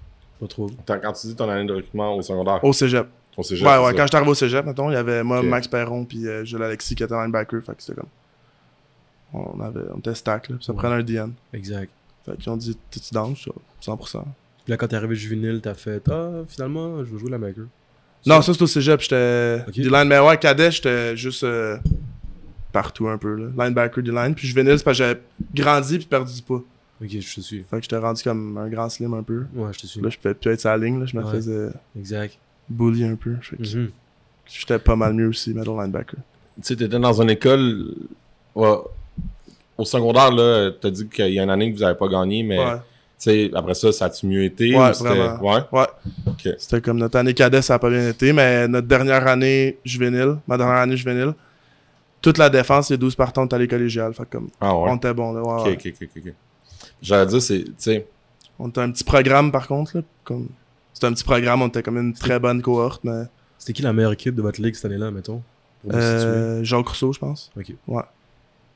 A: Pas trop.
C: Attends, Quand tu dis ton année de recrutement au secondaire,
B: Au cégep.
C: au cégep,
B: ouais,
C: c'est
B: ouais,
C: ça?
B: quand j'étais arrivé au cégep, mettons, il y avait moi. Max Perron, puis euh, Gilles Alexis qui était linebacker. Fait que c'était comme. On, avait, on était stack, là. Puis ça
A: Ouais.
B: prenait un DN.
A: Exact.
B: Fait qu'ils ont dit, t'es-tu suis 100%.
A: Puis là, quand t'es arrivé juvénile, t'as fait Ah, finalement, je veux jouer la maker.
B: Non, ça c'était au cégep, j'étais
A: Ok.
B: D-line, mais ouais, cadet, j'étais juste euh, partout un peu, là. Linebacker, D-line. Puis juvénile, c'est parce que j'avais grandi puis perdu du poids.
A: Ok, je te suis.
B: Fait que j'étais rendu comme un grand slim un peu.
A: Ouais, je te suis.
B: Là, je pouvais plus être sur la ligne, là. Je me
A: Ouais.
B: faisais
A: Exact.
B: bully un peu. Fait que
A: Mhm.
B: J'étais pas mal mieux aussi, middle linebacker.
C: Tu sais, t'étais dans une école. ouais, au secondaire, là, t'as dit qu'il y a une année que vous avez pas gagné, mais
B: Ouais.
C: tu sais, après ça, ça a-tu mieux été?
B: Ouais,
C: ou c'était-
B: vraiment.
C: Ouais?
B: Ouais.
C: Ok.
B: C'était comme notre année cadet, ça a pas bien été, mais notre dernière année juvénile, ma dernière année juvénile, toute la défense, les 12 partants à l'école collégiale. Fait que comme,
C: Ah ouais?
B: on était bon, là. ouais,
C: Ok,
B: ouais.
C: ok, ok, ok. J'allais dire, c'est, tu sais,
B: On était un petit programme, par contre, là. Comme... C'était un petit programme, on était comme une très bonne cohorte, mais.
A: C'était qui la meilleure équipe de votre ligue cette année-là, mettons?
B: Euh, Jacques Rousseau, je pense.
A: Ok.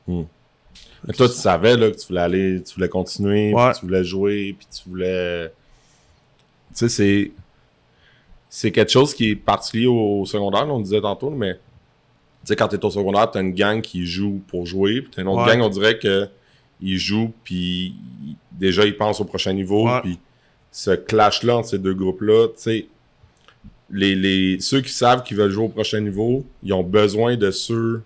C: mais toi, tu savais là, que tu voulais aller, tu voulais continuer,
B: Ouais.
C: puis tu voulais jouer, puis tu voulais. Tu sais, c'est. C'est quelque chose qui est particulier au secondaire, là, on disait tantôt, mais. Tu sais, quand t'es au secondaire, t'as une gang qui joue pour jouer, puis t'as une autre
B: Ouais.
C: gang, on dirait que ils jouent, puis déjà ils pensent au prochain niveau,
B: Ouais.
C: puis ce clash-là entre ces deux groupes-là, tu sais, les, les, ceux qui savent qu'ils veulent jouer au prochain niveau, ils ont besoin de ceux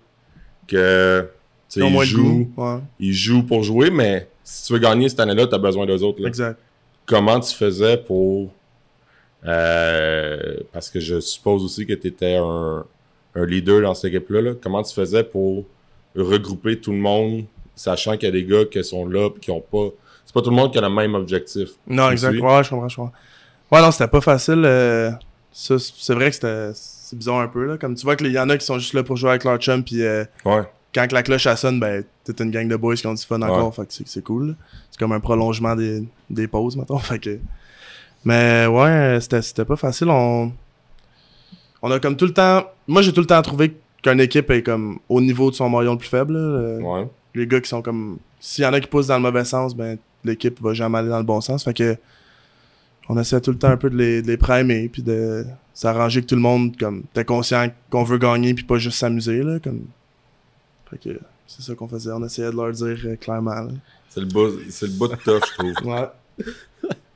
C: que,
B: Ils
C: jouent.
B: Ouais,
C: ils jouent pour jouer, mais si tu veux gagner cette année-là, tu as besoin d'eux autres. là.
B: exact.
C: Comment tu faisais pour. euh, parce que je suppose aussi que tu étais un, un leader dans cette équipe-là. là. Comment tu faisais pour regrouper tout le monde, sachant qu'il y a des gars qui sont là et qui ont pas. C'est pas tout le monde qui a le même objectif.
B: Non,
C: Tu
B: exact.
C: suis?
B: Ouais, je comprends, je comprends. Ouais, non, c'était pas facile. euh, ça, c'est vrai que c'était c'est bizarre un peu. Là. Comme tu vois qu'il y en a qui sont juste là pour jouer avec leur chum, puis euh,
C: Ouais.
B: quand que la cloche elle sonne, ben, t'es une gang de boys qui ont du fun encore, fait que c'est, cool. C'est comme un prolongement des, des pauses, mettons. Fait que... Mais ouais, c'était, c'était pas facile. On... on a comme tout le temps. Moi, j'ai tout le temps trouvé qu'une équipe est comme au niveau de son maillon le plus faible. là.
C: Ouais.
B: Les gars qui sont comme s'il y en a qui poussent dans le mauvais sens ben l'équipe va jamais aller dans le bon sens fait que on essaie tout le temps un peu de les, de les primer, puis de s'arranger que tout le monde, comme, t'es conscient qu'on veut gagner, puis pas juste s'amuser, là, comme. Fait que c'est ça qu'on faisait, on essayait de leur dire euh, clairement, là.
C: C'est le, bout- c'est le bout de tough, je trouve.
B: Ouais.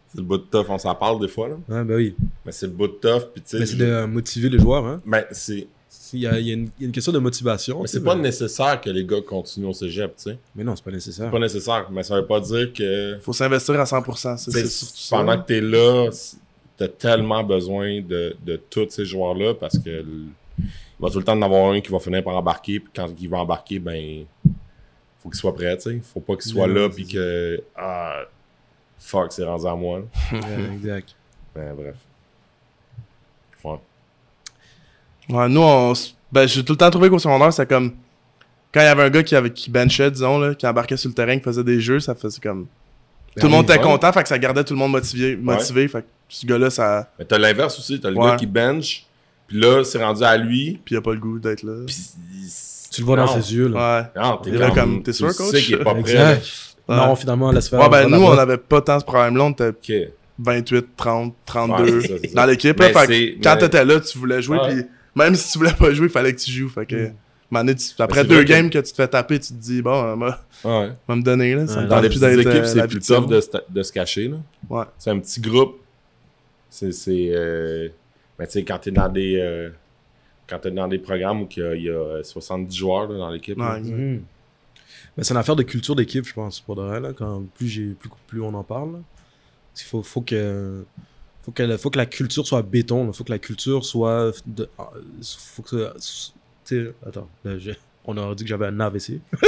C: C'est le bout de tough, on s'en parle des fois, là.
A: Ouais, ben oui.
C: Mais c'est le bout de tough, puis tu sais.
A: Mais c'est
C: je-
A: de motiver les joueurs, hein.
C: Ben, c'est.
A: Il y a, il y a une, il y a une question de motivation.
C: Mais c'est pas
A: ben-
C: nécessaire que les gars continuent au cégep, tu sais.
A: Mais non, c'est pas nécessaire.
C: C'est pas nécessaire, mais ça veut pas dire que.
B: Faut s'investir à 100%, c'est
C: tu sais,
B: c'est surtout ça.
C: pendant que t'es là, t'as tellement besoin de, de tous ces joueurs-là parce que il va tout le temps en avoir un qui va finir par embarquer, puis quand il va embarquer, ben. Faut qu'il soit prêt, tu sais. Faut pas qu'il soit là, puis que. Ah. Fuck, c'est rendu à moi, là.
A: Exact.
C: Ben, bref. Ouais.
B: Ouais, nous, on, ben, j'ai tout le temps trouvé qu'au secondaire, c'était comme. Quand il y avait un gars qui, avait, qui benchait, disons, là, qui embarquait sur le terrain, qui faisait des jeux, ça faisait comme.
A: Ben
B: tout le monde était
C: ouais.
B: content, fait que ça gardait tout le monde motivé. motivé fait que ce gars-là, ça.
C: Mais t'as l'inverse aussi, t'as le
B: Ouais.
C: gars qui bench, puis là, c'est rendu à lui,
B: Puis il a pas le goût d'être là.
C: puis.
A: Tu le vois dans ses yeux, là.
B: Ouais.
C: Non, t'es
B: là
C: comme,
B: t'es
C: tu
B: sûr,
C: sais qu'il est pas prêt.
A: Non, finalement, laisse faire.
B: Ouais, ben, nous, on avait pas tant ce problème-là. On était
C: Ok.
B: 28, 30, 32
C: Ouais, c'est ça, c'est ça.
B: dans l'équipe.
C: Mais
B: là, fait que
C: c'est-
B: quand t'étais là, tu voulais jouer. Puis même si tu voulais pas jouer, il fallait que tu joues. Fait que,
A: Mm.
B: donné, tu- après deux
C: que-
B: games que tu te fais taper, tu te dis, bon,
C: Ouais.
B: va me donner. Là, ça
A: Ouais,
B: me
C: Dans les petites équipes,
B: euh,
C: c'est plus tough de, se- de se cacher. là.
B: Ouais.
C: C'est un petit groupe. C'est. c'est, euh, Mais tu sais, quand t'es dans des. euh, Quand t'es dans des programmes où il y a, il y a, euh, 70 joueurs là, dans l'équipe. là.
B: Ouais.
A: Mhm. Mais c'est une affaire de culture d'équipe, je pense, pour de vrai, là, quand plus, j'ai, plus, plus on en parle. là. Qu'il faut, faut que... Faut que, faut que la culture soit béton, il faut que la culture soit... De, ah, faut que... attends, là, on aurait dit que j'avais un AVC.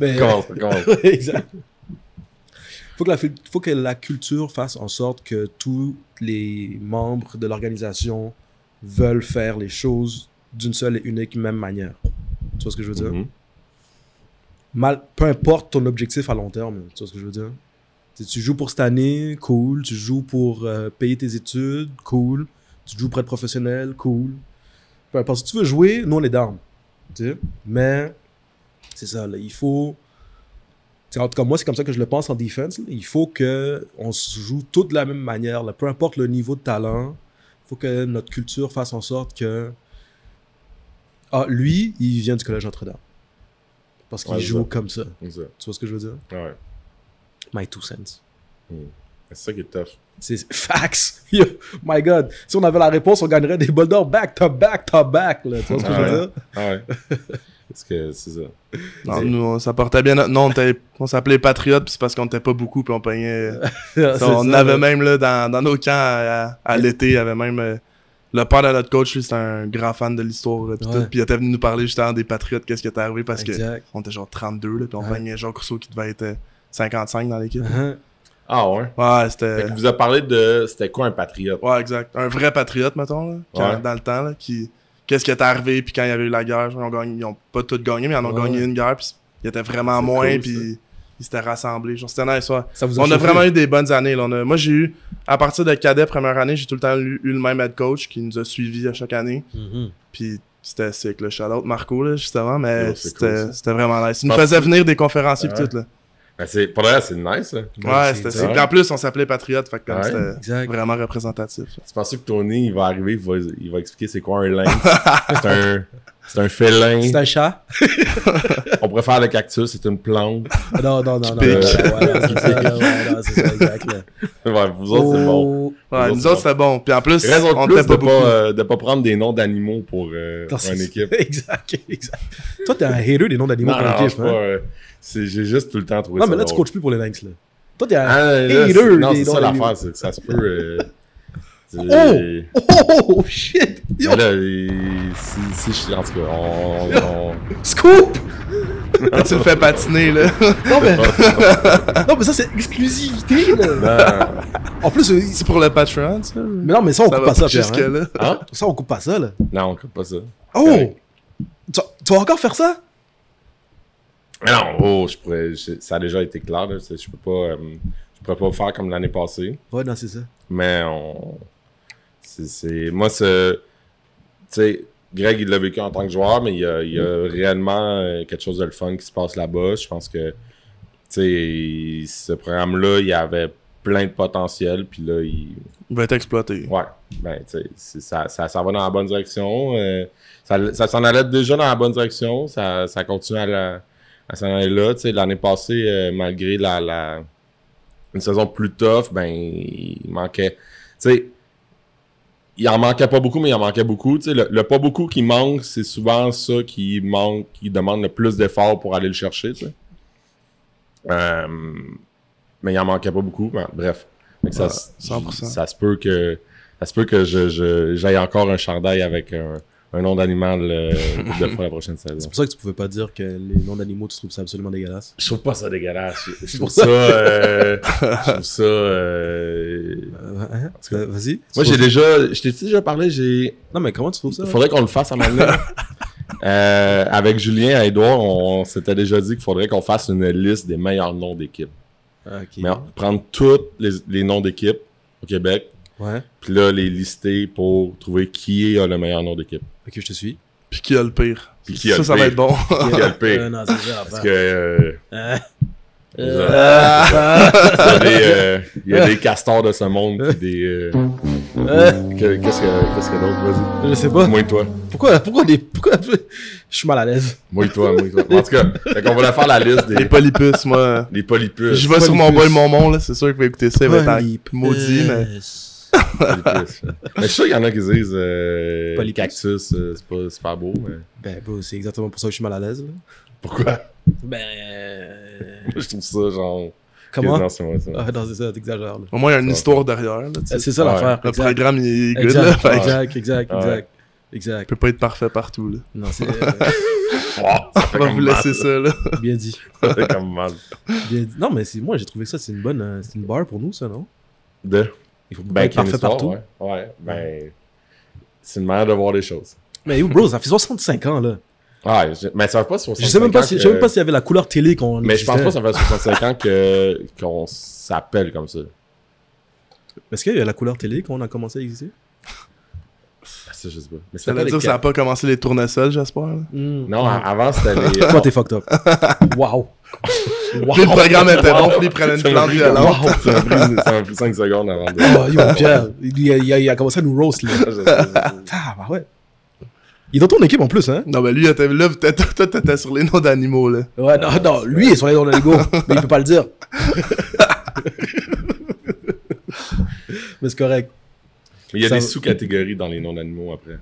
A: Mais,
C: Comment- comment-
A: exact. Faut que, la, faut que la culture fasse en sorte que tous les membres de l'organisation veulent faire les choses d'une seule et unique même manière. Tu vois ce que je veux dire?
C: Mhm.
A: Mal, peu importe ton objectif à long terme, tu vois ce que je veux dire? Tu, joues pour cette année, cool. Tu joues pour euh, payer tes études, cool. Tu joues pour être professionnel, cool. Peu importe. Si tu veux jouer, nous on est down. Mais c'est ça, là, il faut. En tout cas, moi, c'est comme ça que je le pense en défense. là. Il faut que on se joue tous de la même manière. là. Peu importe le niveau de talent, il faut que notre culture fasse en sorte que. Ah, lui, il vient du Collège Notre-Dame. Parce qu'il
C: Ouais,
A: joue
C: ça.
A: comme ça. Tu vois ce que je veux dire?
C: Ouais.
A: My two cents.
C: C'est ça qui est tough.
A: C'est fax. Yo, my God. Si on avait la réponse, on gagnerait des bols d'or back to back to back. Là. Tu vois ce que je veux
C: Ouais.
A: dire?
C: Ah ouais. parce que c'est ça.
B: Non, nous, on- ça portait bien notre nom. On, s'appelait Patriote, puis c'est parce qu'on était pas beaucoup, puis on peignait.
A: C'est
B: on
A: ça,
B: avait même là, dans, dans nos camps à, à l'été, il y avait même. euh, le père de notre coach, lui, c'était un grand fan de l'histoire. là, Puis
A: Ouais.
B: il était venu nous parler justement des Patriotes, qu'est-ce qui était arrivé, parce que
A: Exact.
B: on était genre 32, là, puis on
A: Ouais.
B: peignait Jacques Rousseau qui devait être euh, 55 dans l'équipe.
A: Uh-huh.
C: Ah ouais.
B: Ouais,
C: Fait
B: c'était.
C: vous a parlé de. C'était quoi un patriote?
B: Ouais, exact. Un vrai patriote, mettons, là, quand-
C: Ouais.
B: dans le temps, là, qui. Qu'est-ce qui était arrivé, puis quand il y avait eu la guerre, ils ont, gagné, ils ont pas tout gagné, mais ils en ont
A: Ouais.
B: gagné une guerre, puis il était vraiment moins,
C: cool,
B: puis ils s'étaient rassemblés. Genre, c'était nice, ouais.
A: Ça vous
B: On a vraiment eu des bonnes années. Là. On a- moi, j'ai eu, à partir de cadet première année, j'ai tout le temps eu, eu le même head coach qui nous a suivis à chaque année.
A: Mhm.
B: Puis c'était sick, le shout-out Marco, là, justement, mais c'était
C: cool,
B: vraiment nice. Il nous faisait venir des conférenciers pis
C: Ouais.
B: tout, là.
C: Ben, c'est, pour reste, c'est nice. Là.
B: Ouais, c'était en plus, on s'appelait Patriote, fait que
C: Ouais.
B: c'était
A: Exact.
B: vraiment représentatif.
C: Tu penses que Tony, il va arriver, il va, il va expliquer c'est quoi un lynx? c'est un. C'est un félin.
A: C'est un chat?
C: On préfère le cactus, c'est une plante.
A: Non, non, non, non. ouais, ouais, c'est ça, ouais, non, c'est ça, exact. là.
C: Ouais, vous autres, c'est bon.
A: Oh,
B: Ouais,
C: Nous
B: nous
C: autres,
B: autres, c'était bon. Puis en plus,
C: Raison
B: on
C: de plus
B: était
C: de
B: pas beaucoup.
C: euh, de pas prendre des noms d'animaux pour, euh,
A: non,
C: pour
A: c'est-
C: une équipe.
A: Exact, exact. Toi, t'es un hater des noms d'animaux
C: Non,
A: pour
C: non,
A: l'équipe,
C: c'est pas,
A: hein?
C: euh, c'est- j'ai juste tout le temps trouvé
A: Non,
C: ça
A: mais là, tu
C: drôle.
A: coaches plus pour les Lynx, là. Toi, t'es un
C: Ah, là,
A: hater
C: c'est- non,
A: des
C: c'est ça l'affaire, c'est que ça se peut. euh, c'est-
A: Oh! Oh, shit! Yo,
C: là, si, si je en tout cas, on. on-
A: scoop!
B: tu le fais patiner, là.
A: Non, mais, non, mais ça, c'est exclusivité, là.
C: Non,
A: En plus, euh,
B: C'est pour le Patreon, ça?
A: mais non, mais ça, on
B: Ça
A: coupe pas ça, Pierre. hein.
C: hein?
A: Ça, on coupe pas ça, là.
C: Non, on coupe pas ça.
A: Oh! Tu, tu vas encore faire ça?
C: Mais non, oh, je pourrais, je- ça a déjà été clair. Là, je peux pas, euh, je pourrais pas faire comme l'année passée.
A: Ouais, non, c'est ça.
C: Mais on, c'est, moi, c'est, Greg, il l'a vécu en tant que joueur, mais il y a, il y a réellement euh, quelque chose de le fun qui se passe là-bas. Je pense que, ce programme-là, il y avait plein de potentiel, puis là, il,
B: Il va être exploité.
C: Ouais, ben, ça, ça, ça va dans la bonne direction. euh, ça ça s'en allait déjà dans la bonne direction. Ça, ça continue à, la- à s'en aller là. L'année passée, euh, malgré la, la, une saison plus tough, ben, il manquait. Tu sais, il en manquait pas beaucoup, mais il en manquait beaucoup. Tu sais, le, le pas beaucoup qui manque, c'est souvent ça qui manque, qui demande le plus d'efforts pour aller le chercher. Tu sais. Euh, mais il en manquait pas beaucoup. Ben, bref. Ça,
B: Ouais,
C: s-
B: 100%.
C: ça se peut que ça se peut que je, je- j'aille encore un chandail avec un, un nom d'animal euh, deux fois la prochaine saison.
A: C'est pour ça que tu pouvais pas dire que les noms d'animaux, tu trouves ça absolument dégueulasse.
C: Je trouve pas ça dégueulasse. Je, je
A: pour
C: trouve ça. euh, je trouve ça. euh,
A: Euh, hein? Vas-y.
C: Moi, j'ai déjà. Je t'ai déjà parlé? J'ai.
A: Non, mais comment tu trouves ça?
C: Il faudrait qu'on le fasse à un moment donné. Euh, avec Julien et Edouard, on, s'était déjà dit qu'il faudrait qu'on fasse une liste des meilleurs noms d'équipe.
A: Ah, ok.
C: Mais prendre tous les, les noms d'équipe au Québec,
A: Ouais.
C: puis là, les lister pour trouver qui a le meilleur nom d'équipe.
A: Ok, je te suis.
B: Puis qui a le pire.
C: Puis qui a
B: ça,
C: le
B: ça
C: pire.
B: va être bon.
C: Qui a le pire.
A: Euh, non, c'est ça
C: Parce que euh,
A: Euh,
C: il
A: euh,
C: y a des, euh, il y a des castors de ce monde puis des. euh,
A: euh,
C: que- Qu'est-ce que qu'est-ce que d'autre Vas-y.
A: je sais pas.
C: Moi et toi.
A: Pourquoi, pourquoi des, pourquoi, je suis mal à l'aise.
C: Moi et toi, moi et toi. En tout cas, fait qu'on va la faire la liste des,
B: Les polypus, moi.
C: des polypus.
B: Je vais sur mon boy Momon, là. C'est sûr qu'il va écouter ça. Il va être maudit, mais.
C: Mais je suis sûr qu'il y en a qui disent euh,
A: Polypus.
C: cactus, euh, c'est pas super beau, mais.
A: Ben, bro, c'est exactement pour ça que je suis mal à l'aise. là.
C: Pourquoi?
A: Ben. euh,
C: Moi, je trouve ça genre.
A: Comment?
C: Non, c'est moi ça.
A: Ah, non, c'est ça, t'exagères. là.
B: Au moins, il y a une histoire derrière, là. tu sais.
A: Euh, C'est ça
C: Ouais.
A: l'affaire.
B: Le
A: exact.
B: programme, il est good,
A: Exact,
B: là. Fait que
A: exact, exact,
C: Ouais.
A: exact.
B: il peut pas être parfait partout, là.
A: Non, c'est euh,
B: On va vous
C: mal.
B: laisser ça, là.
A: bien dit.
C: Ça fait comme mal.
A: Bien dit. Non, mais c'est- moi, j'ai trouvé que ça, c'est une bonne euh, c'est une barre pour nous, ça, non?
C: De?
A: Il faut
C: Ben,
A: pas être parfait
C: histoire,
A: partout.
C: Ouais. ouais, ben. C'est une manière de voir les choses.
A: Mais yo, bro, ça fait 65 ans, là.
C: Ouais, je- mais ça fait pas 65
A: Je sais même pas
C: ans
A: si,
C: que-
A: je sais même pas s'il y avait la couleur télé qu'on.
C: Mais je pense pas que ça fait 65 ans que qu'on s'appelle comme ça.
A: Est-ce qu'il y a la couleur télé qu'on a commencé à exister?
C: Ah, Ça, je sais pas. Mais
B: Ça veut dire que ça a
C: quatre-
B: pas commencé les tournesols, j'espère. là.
C: Non, avant, c'était les.
A: Toi, t'es fucked up. Wow. Wow.
B: Puis le programme était bon, puis il prenait une plante violente.
C: Wow, Ça m'a pris, ça m'a pris 5 secondes avant de.
A: Oh, yo, Pierre, il a, il a- il a commencé à nous roast, là. Ah, bah ouais. Il est dans ton équipe en plus, hein?
B: Non, mais lui, il était là, toi, t'étais sur les noms d'animaux, là.
A: Ouais, non, non, lui il est sur les de Lego, mais il peut pas le dire. mais c'est correct.
C: Mais il y a
A: Ça
C: des sous-catégories dans les noms d'animaux après.
A: Euh,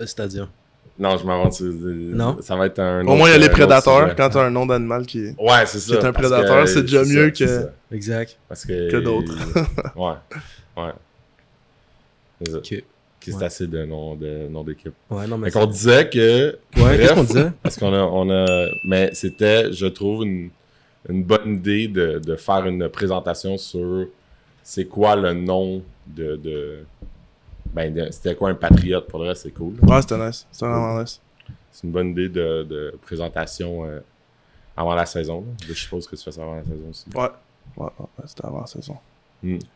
A: C'est-à-dire?
C: Non, je m'avance.
A: Non?
C: Ça va être un.
B: Au moins, il y a les
C: autre
B: prédateurs quand t'as un nom d'animal qui est.
C: Ouais, c'est ça.
B: Qui est un prédateur, c'est déjà mieux que-.
A: Exact.
C: Parce que.
B: que d'autres.
C: ouais. Ouais. C'est ça.
A: Ok.
C: Qui c'est assez de noms de nom d'équipe.
A: Ouais, non, mais.
C: Fait qu'on disait que.
A: Ouais, qu'est-ce qu'on disait?
C: Parce qu'on a, on a. Mais c'était, je trouve, une, une bonne idée de, de faire une présentation sur c'est quoi le nom de. de ben, c'était quoi un patriote pour le reste, c'est cool.
B: Ouais, c'était nice. C'était vraiment nice.
C: C'est une bonne idée de, de présentation euh, avant la saison. là. Je suppose que tu fais ça avant la saison aussi.
B: Ouais. Ouais, ouais, c'était avant la saison.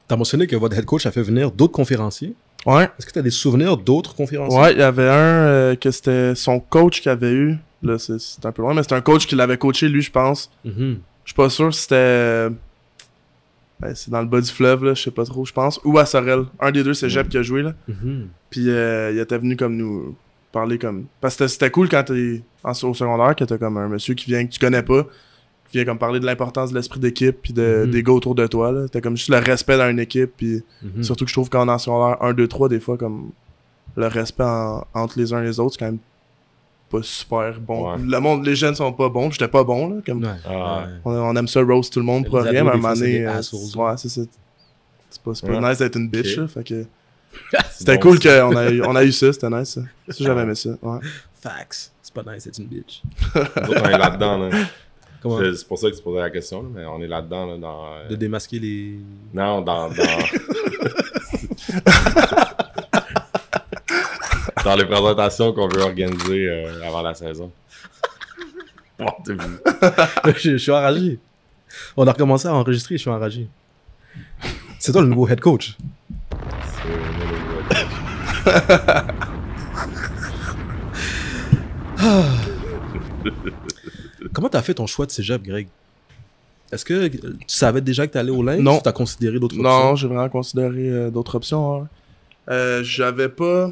A: T'as mentionné que votre head coach a fait venir d'autres conférenciers.
B: Ouais.
A: Est-ce que t'as des souvenirs d'autres conférenciers?
B: Ouais, il y avait un euh, que c'était son coach qui avait eu. Là, c'est c'est un peu loin, mais c'était un coach qui l'avait coaché, lui, je pense.
A: Mhm.
B: Je suis pas sûr si c'était. Ben, c'est dans le bas du fleuve, là, je sais pas trop, je pense. Ou à Sorel. Un des deux, c'est Jeb qui a joué, là.
A: Mhm.
B: Puis euh, il était venu comme nous parler comme. Parce que c'était- cool quand t'es au secondaire, que t'as comme un monsieur qui vient que tu connais pas, qui vient comme parler de l'importance de l'esprit d'équipe, puis de,
A: Mhm.
B: des gars autour de toi, là. T'as comme juste le respect dans une équipe, puis
A: Mhm.
B: surtout que je trouve qu'en en secondaire 1, 2, 3, des fois, comme le respect en- entre les uns et les autres, c'est quand même pas super bon.
C: Ouais.
B: Le monde, les jeunes sont pas bons, j'étais pas bon, là. Comme,
A: Ouais.
C: Ah,
A: ouais.
B: on, on aime ça roast tout le monde pour rien, mais à un moment donné, euh, c'est- ouais, c'est ça. C'est pas, c'est pas
C: Ouais.
B: nice d'être une bitch,
C: Ok.
B: là, fait que... C'était
C: bon,
B: cool qu'on a, eu- on a eu ça, c'était nice. Ça, Ça, j'avais aimé ça. Ouais.
A: Facts. C'est pas nice, c'est une bitch.
C: On est là-dedans. Là.
A: Comment?
C: Je- C'est pour ça que tu posais la question, là, mais on est là-dedans. Là, dans, euh,
A: De démasquer les.
C: Non, dans. Dans, dans les présentations qu'on veut organiser euh, avant la saison. T'as
A: je, je suis enragé. On a recommencé à enregistrer, je suis enragé. C'est toi le nouveau head coach.
C: C'est le nouveau-
A: Comment t'as fait ton choix de cégep, Greg? Est-ce que tu savais déjà que tu allais au Lynx?
B: Non.
A: ou tu as considéré d'autres options?
B: Non, j'ai vraiment considéré euh, d'autres options. hein. Euh, J'avais pas.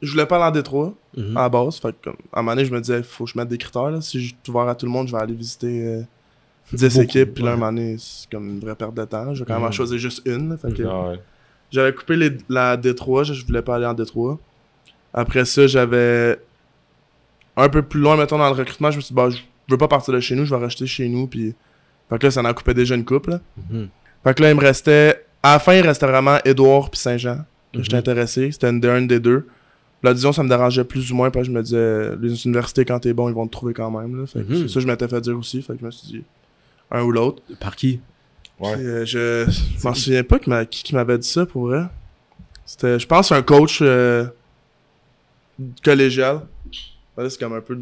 B: Je voulais pas aller en Détroit
A: Mhm.
B: à la base. Fait que, à un moment donné, je me disais, faut que je mette des critères. Là. Si je suis ouvert à tout le monde, je vais aller visiter euh, 10
A: Beaucoup,
B: équipes. Puis là, à un moment donné, c'est comme une vraie perte de temps. Je vais quand même en
A: Mhm.
B: choisir juste une. là. Fait que,
C: Ah ouais.
B: J'avais coupé les- la Détroit, je, je voulais pas aller en Détroit. Après ça, j'avais un peu plus loin, mettons, dans le recrutement, je me suis dit, bah, je veux pas partir de chez nous, je vais rester chez nous. Puis... Fait que là, ça en coupait déjà une couple. là.
A: Mhm.
B: Fait que là, il me restait. À la fin, il restait vraiment Édouard puis Saint-Jean. que
A: Mhm.
B: J'étais intéressé. C'était une, un des deux. La disons, ça me dérangeait plus ou moins, parce que je me disais, les universités, quand t'es bon, ils vont te trouver quand même. Là. Fait que
A: Mhm.
B: ça, je m'étais fait dire aussi. Fait que je me suis dit, un ou l'autre.
A: Par qui?
C: Ouais.
B: Puis, euh, je je m'en souviens pas qui, m'a- qui, qui m'avait dit ça pour vrai. C'était, je pense, un coach euh, collégial. Ben là, c'est comme un peu.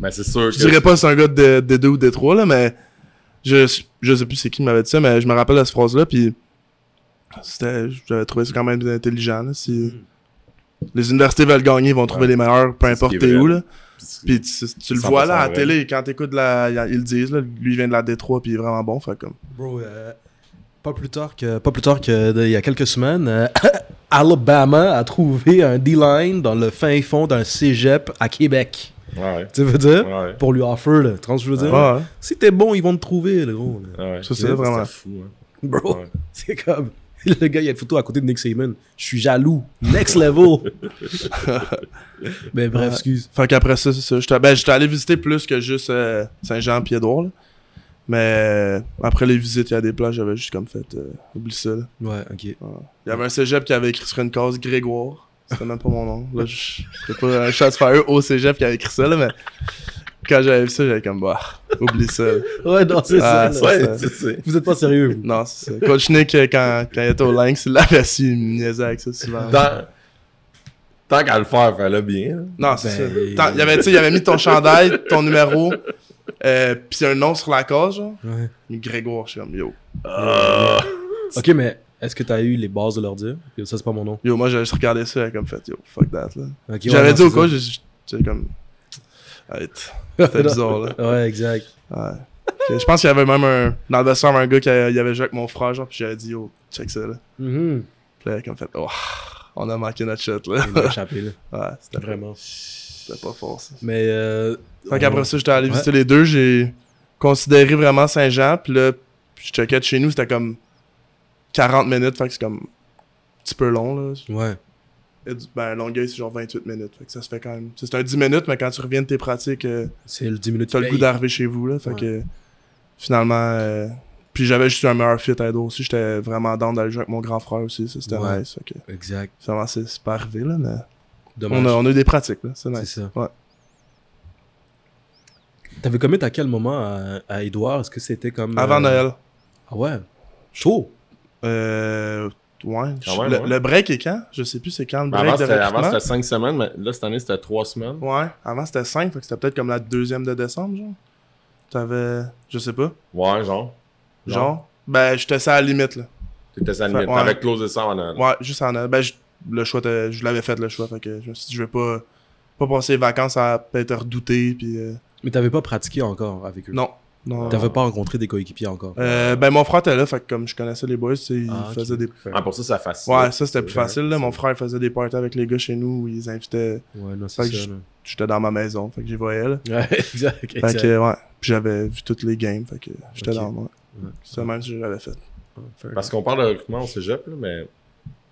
C: Mais c'est sûr
B: Je dirais pas que c'est un gars de, de 2 ou de 3, là, mais je, je sais plus c'est qui m'avait dit ça, mais je me rappelle de cette phrase-là, puis c'était, j'avais trouvé ça quand même intelligent. Là, si les universités veulent gagner, ils vont trouver
C: Ouais.
B: les meilleurs, peu importe t'es où. Là.
C: Puis,
B: tu, tu le vois
C: 100%
B: là à la télé, quand t'écoutes la. Ils le disent, là, lui il vient de la Détroit, puis il est vraiment bon. Fait comme.
A: Bro, euh, pas plus tard que pas plus tard que de- il y a quelques semaines, euh, Alabama a trouvé un D-line dans le fin fond d'un cégep à Québec.
C: ouais.
A: Tu veux dire?
C: Ouais.
A: Pour lui offer, là. Trans, je veux dire?
B: Ouais.
A: Si t'es bon, ils vont te trouver, le gros. là.
B: Ça, c'est vraiment.
C: fou. Hein.
A: Bro,
C: Ouais.
A: c'est comme. Le gars, il y a une photo à côté de Nick Saban. Je suis jaloux. Next level. Mais bref,
B: Ouais.
A: excuse.
B: Fait qu'après ça, c'est ça. J'étais ben, j'étais allé visiter plus que juste euh, Saint-Jean et Édouard. là. Mais euh, après les visites, il y a des plages, j'avais juste comme fait. euh, oublie ça. là.
A: Ouais, ok.
B: Il y avait un cégep qui avait écrit sur une case Grégoire. C'était même pas mon nom. Là, je pas un chat de fire au cégep qui avait écrit ça, là, mais quand j'avais vu ça, j'avais comme, bah, oublie ça.
A: Ouais, non, c'est
B: Ah,
A: ça.
B: ouais.
C: c'est ça.
A: Vous êtes pas sérieux, vous.
B: Non, c'est ça. Coach Nick, euh, quand, quand il était au Lynx, il l'avait su, il me niaisait avec ça souvent.
C: Tant, tant qu'à le faire, fallait bien.
B: Non, c'est
A: Ben,
B: ça. Tant- Il avait, mis ton chandail, ton numéro, euh, pis un nom sur la case, genre.
A: Ouais.
B: Grégoire, je suis comme, yo.
A: Ok, mais est-ce que t'as eu les bases de leur dire? Yo, Ça, c'est pas mon nom.
B: Yo, moi, j'avais juste regardé ça, comme fait, yo, fuck that, là. J'avais
A: ouais,
B: dit au coach, j'ai- j'étais comme, arrête. C'était bizarre, là.
A: Ouais, exact.
B: Ouais. Je pense qu'il y avait même un, dans le vestiaire, un gars qui a- il avait joué avec mon frère, genre, pis j'avais dit, yo, check ça, là.
A: Mhm.
B: Puis là, comme fait, oh, on a manqué notre shot, là.
A: Il m'a échappé, là.
B: Ouais, c'était
A: Vraiment.
B: C'était pas fort, ça.
A: Mais. Euh,
B: Fait qu'après ça, j'étais allé
A: Ouais.
B: visiter les deux. J'ai considéré vraiment Saint-Jean. Puis là, je checkais de chez nous, c'était comme 40 minutes. Fait que c'est comme un petit peu long. Là.
A: Ouais.
B: Ben, Longueuil, c'est genre 28 minutes. Fait que ça se fait quand même. C'est un 10 minutes, mais quand tu reviens de tes pratiques, euh,
A: C'est le 10 minutes.
B: t'as le goût d'arriver chez vous. Là. Fait
A: Ouais.
B: que finalement. euh, Puis j'avais juste un meilleur fit à Edo aussi. J'étais vraiment down d'aller jouer avec mon grand frère aussi. C'était
A: Ouais.
B: nice. Fait que
A: Exact.
B: finalement, c'est c'est pas arrivé. Là, mais
A: Dommage.
B: on a, on a eu des pratiques. là. C'est
A: C'est
B: nice.
A: ça.
B: Ouais.
A: T'avais commit à quel moment à, à Edouard Est-ce que c'était comme.
B: Avant
A: euh,
B: Noël.
A: Ah ouais? Chaud?
B: Euh, ouais.
C: Même,
B: le,
C: ouais.
B: le break est quand? Je sais plus c'est quand le
C: Mais
B: break
C: Avant,
B: de
C: c'était avant, c'était 5 semaines, mais là, cette année, c'était 3 semaines.
B: Ouais, avant c'était 5, fait que c'était peut-être comme la deuxième de décembre, genre. T'avais. Je sais pas.
C: Ouais, genre.
B: Genre? Ben, j'étais ça à la limite, là.
C: T'étais sa limite.
B: Ouais.
C: T'avais closé ça en.
B: Ouais, juste en. Ben, je- le choix, je l'avais fait, le choix, fait que je me suis dit, je vais pas. Pas passer les vacances à peut-être redouter, puis. euh,
A: Mais t'avais pas pratiqué encore avec eux?
B: Non. Non.
A: T'avais pas rencontré des coéquipiers encore?
B: Euh, ben, mon frère était là, fait que comme je connaissais les boys, tu sais, il
A: Ah, ok.
B: faisait des.
C: Ah, pour ça, ça facile.
B: Ouais, ça c'était plus
C: C'est-
B: facile, là. Mon frère faisait des parties avec les gars chez nous où ils invitaient.
A: Ouais, non, c'est ça.
B: J'étais dans ma maison, fait que j'y voyais, là.
A: Ouais, exact.
B: Fait
A: exact.
B: que, ouais. Puis j'avais vu toutes les games, fait que j'étais dans moi.
A: Ouais.
B: C'est même si je l'avais fait.
A: Fair
C: Parce qu'on parle de recrutement au cégep, là, mais.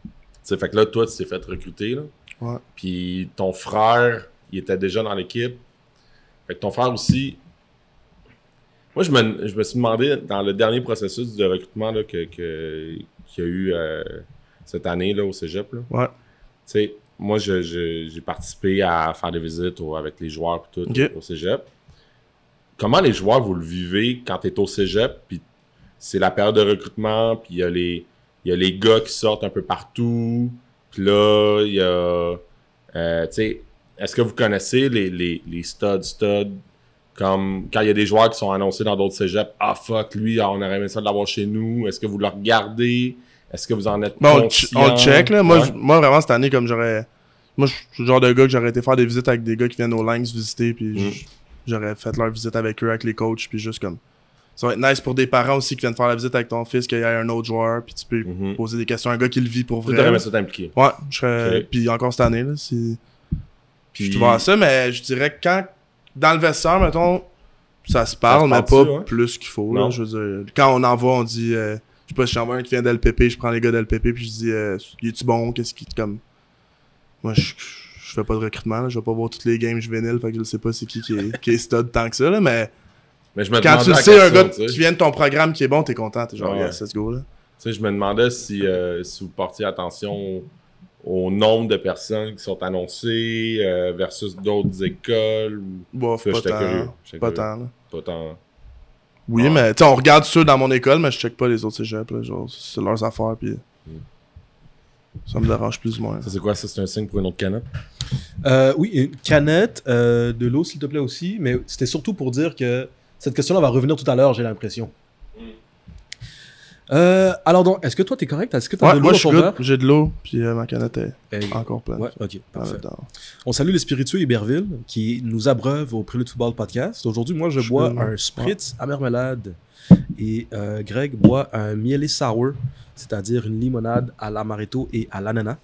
C: Tu sais, fait que là, toi, tu t'es fait recruter, là.
B: Ouais.
C: Puis ton frère, il était déjà dans l'équipe. Fait que ton frère aussi. Moi, je me, je me suis demandé, dans le dernier processus de recrutement là, que, que- qu'il y a eu euh, cette année là, au cégep, là.
B: Ouais.
C: Tu sais, moi, je- je- j'ai participé à faire des visites au- avec les joueurs et tout au cégep. Comment les joueurs, vous le vivez quand tu es au cégep, puis c'est la période de recrutement, puis il y, a les- il y a les gars qui sortent un peu partout, puis là, il y a... euh, tu sais, est-ce que vous connaissez les, les, les studs, studs, comme quand il y a des joueurs qui sont annoncés dans d'autres cégeps, ah fuck, lui, ah, on aurait aimé ça de l'avoir chez nous, est-ce que vous le regardez? Est-ce que vous en êtes
B: Bon,
C: conscient?
B: on le check, là. Moi,
C: Ouais.
B: moi, vraiment, cette année, comme j'aurais. Moi, je suis le genre de gars que j'aurais été faire des visites avec des gars qui viennent aux Lynx visiter, puis
C: Mm.
B: j'aurais fait leur visite avec eux, avec les coachs, puis juste comme. ça va être nice pour des parents aussi qui viennent faire la visite avec ton fils, qu'il y ait un autre joueur, puis tu peux
C: Mhm.
B: poser des questions à un gars qui le vit pour
C: Tu
B: vrai.
C: devrais ça t'impliquer.
B: Ouais, je serais. Puis encore cette année, là, si.
C: Puis,
B: Je te vois à ça, mais je dirais que quand. Dans le vestiaire, mettons, ça se parle,
C: se
B: mais pas
C: ouais?
B: plus qu'il faut. Là, je veux dire, quand on envoie, on dit. euh, je sais pas si j'envoie un qui vient d'LPP, je prends les gars d'LPP, puis je dis. Euh, il est-tu bon? Qu'est-ce qui. Comme. Moi, je. Je fais pas de recrutement, là, je vais pas voir toutes les games juvéniles, fait que je sais pas c'est qui qui est, qui est stud tant que ça, là, mais
C: Mais je me
B: quand tu sais, un gars qui vient de ton programme qui est bon, t'es content, t'es genre,
C: Ouais.
B: yes, let's go, là.
C: Tu sais, je me demandais si, euh, si vous portiez attention au nombre de personnes qui sont annoncées euh, versus d'autres écoles ou
B: Bof,
C: Ça,
B: pas
C: curieux.
B: tant. Pas tant, là.
C: pas tant.
B: Oui, mais tu sais, on regarde ceux dans mon école, mais je check pas les autres cégeps. Là, genre, c'est leurs affaires, puis
C: Mm.
B: ça me dérange plus ou moins.
C: Ça, c'est quoi ça? C'est un signe pour une autre canette?
A: Euh, oui, une canette, euh, de l'eau s'il te plaît aussi, mais c'était surtout pour dire que cette question-là va revenir tout à l'heure, j'ai l'impression. Euh, alors donc, est-ce que toi t'es correct? Est-ce que t'as
B: Ouais,
A: de l'eau dans ton verre?
B: J'ai de l'eau, puis euh, ma canette est
A: Eh,
B: encore pleine.
A: Ouais, ok,
B: Ah,
A: parfait. On salue les spiritueux Iberville qui nous abreuve au Prélude Football Podcast. Aujourd'hui, moi, je
B: Je
A: bois un spritz à marmelade et euh, Greg boit un mielé sour, c'est-à-dire une limonade à l'amaretto et à l'ananas.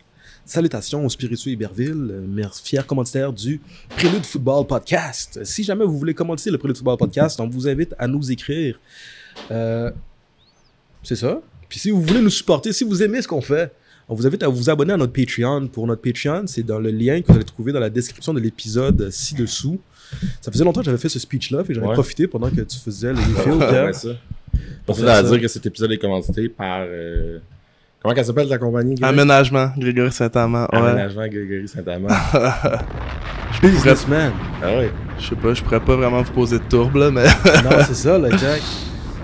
A: Salutations aux spiritueux Iberville, euh, fier commanditaire du Prélude Football Podcast. Si jamais vous voulez commenter le Prélude Football Podcast, on vous invite à nous écrire. Euh, c'est ça. Puis si vous voulez nous supporter, si vous aimez ce qu'on fait, on vous invite à vous abonner à notre Patreon. Pour notre Patreon, c'est dans le lien que vous allez trouver dans la description de l'épisode ci-dessous. Ça faisait longtemps que j'avais fait ce speech-là, et j'en ai
C: Ouais.
A: profité pendant que tu faisais le refill, Pierre.
C: Ouais, ça. À
A: ça.
C: dire que cet épisode est commandité par. euh, Comment qu'elle s'appelle ta compagnie? Greg?
B: Aménagement, Grégory Saint-Amand. Ouais.
C: Aménagement Grégory Saint-Amand.
A: Businessman.
C: ah ouais.
B: Je sais pas, je pourrais pas vraiment vous poser de tourbe, là, mais.
A: non, c'est ça, là, Jack.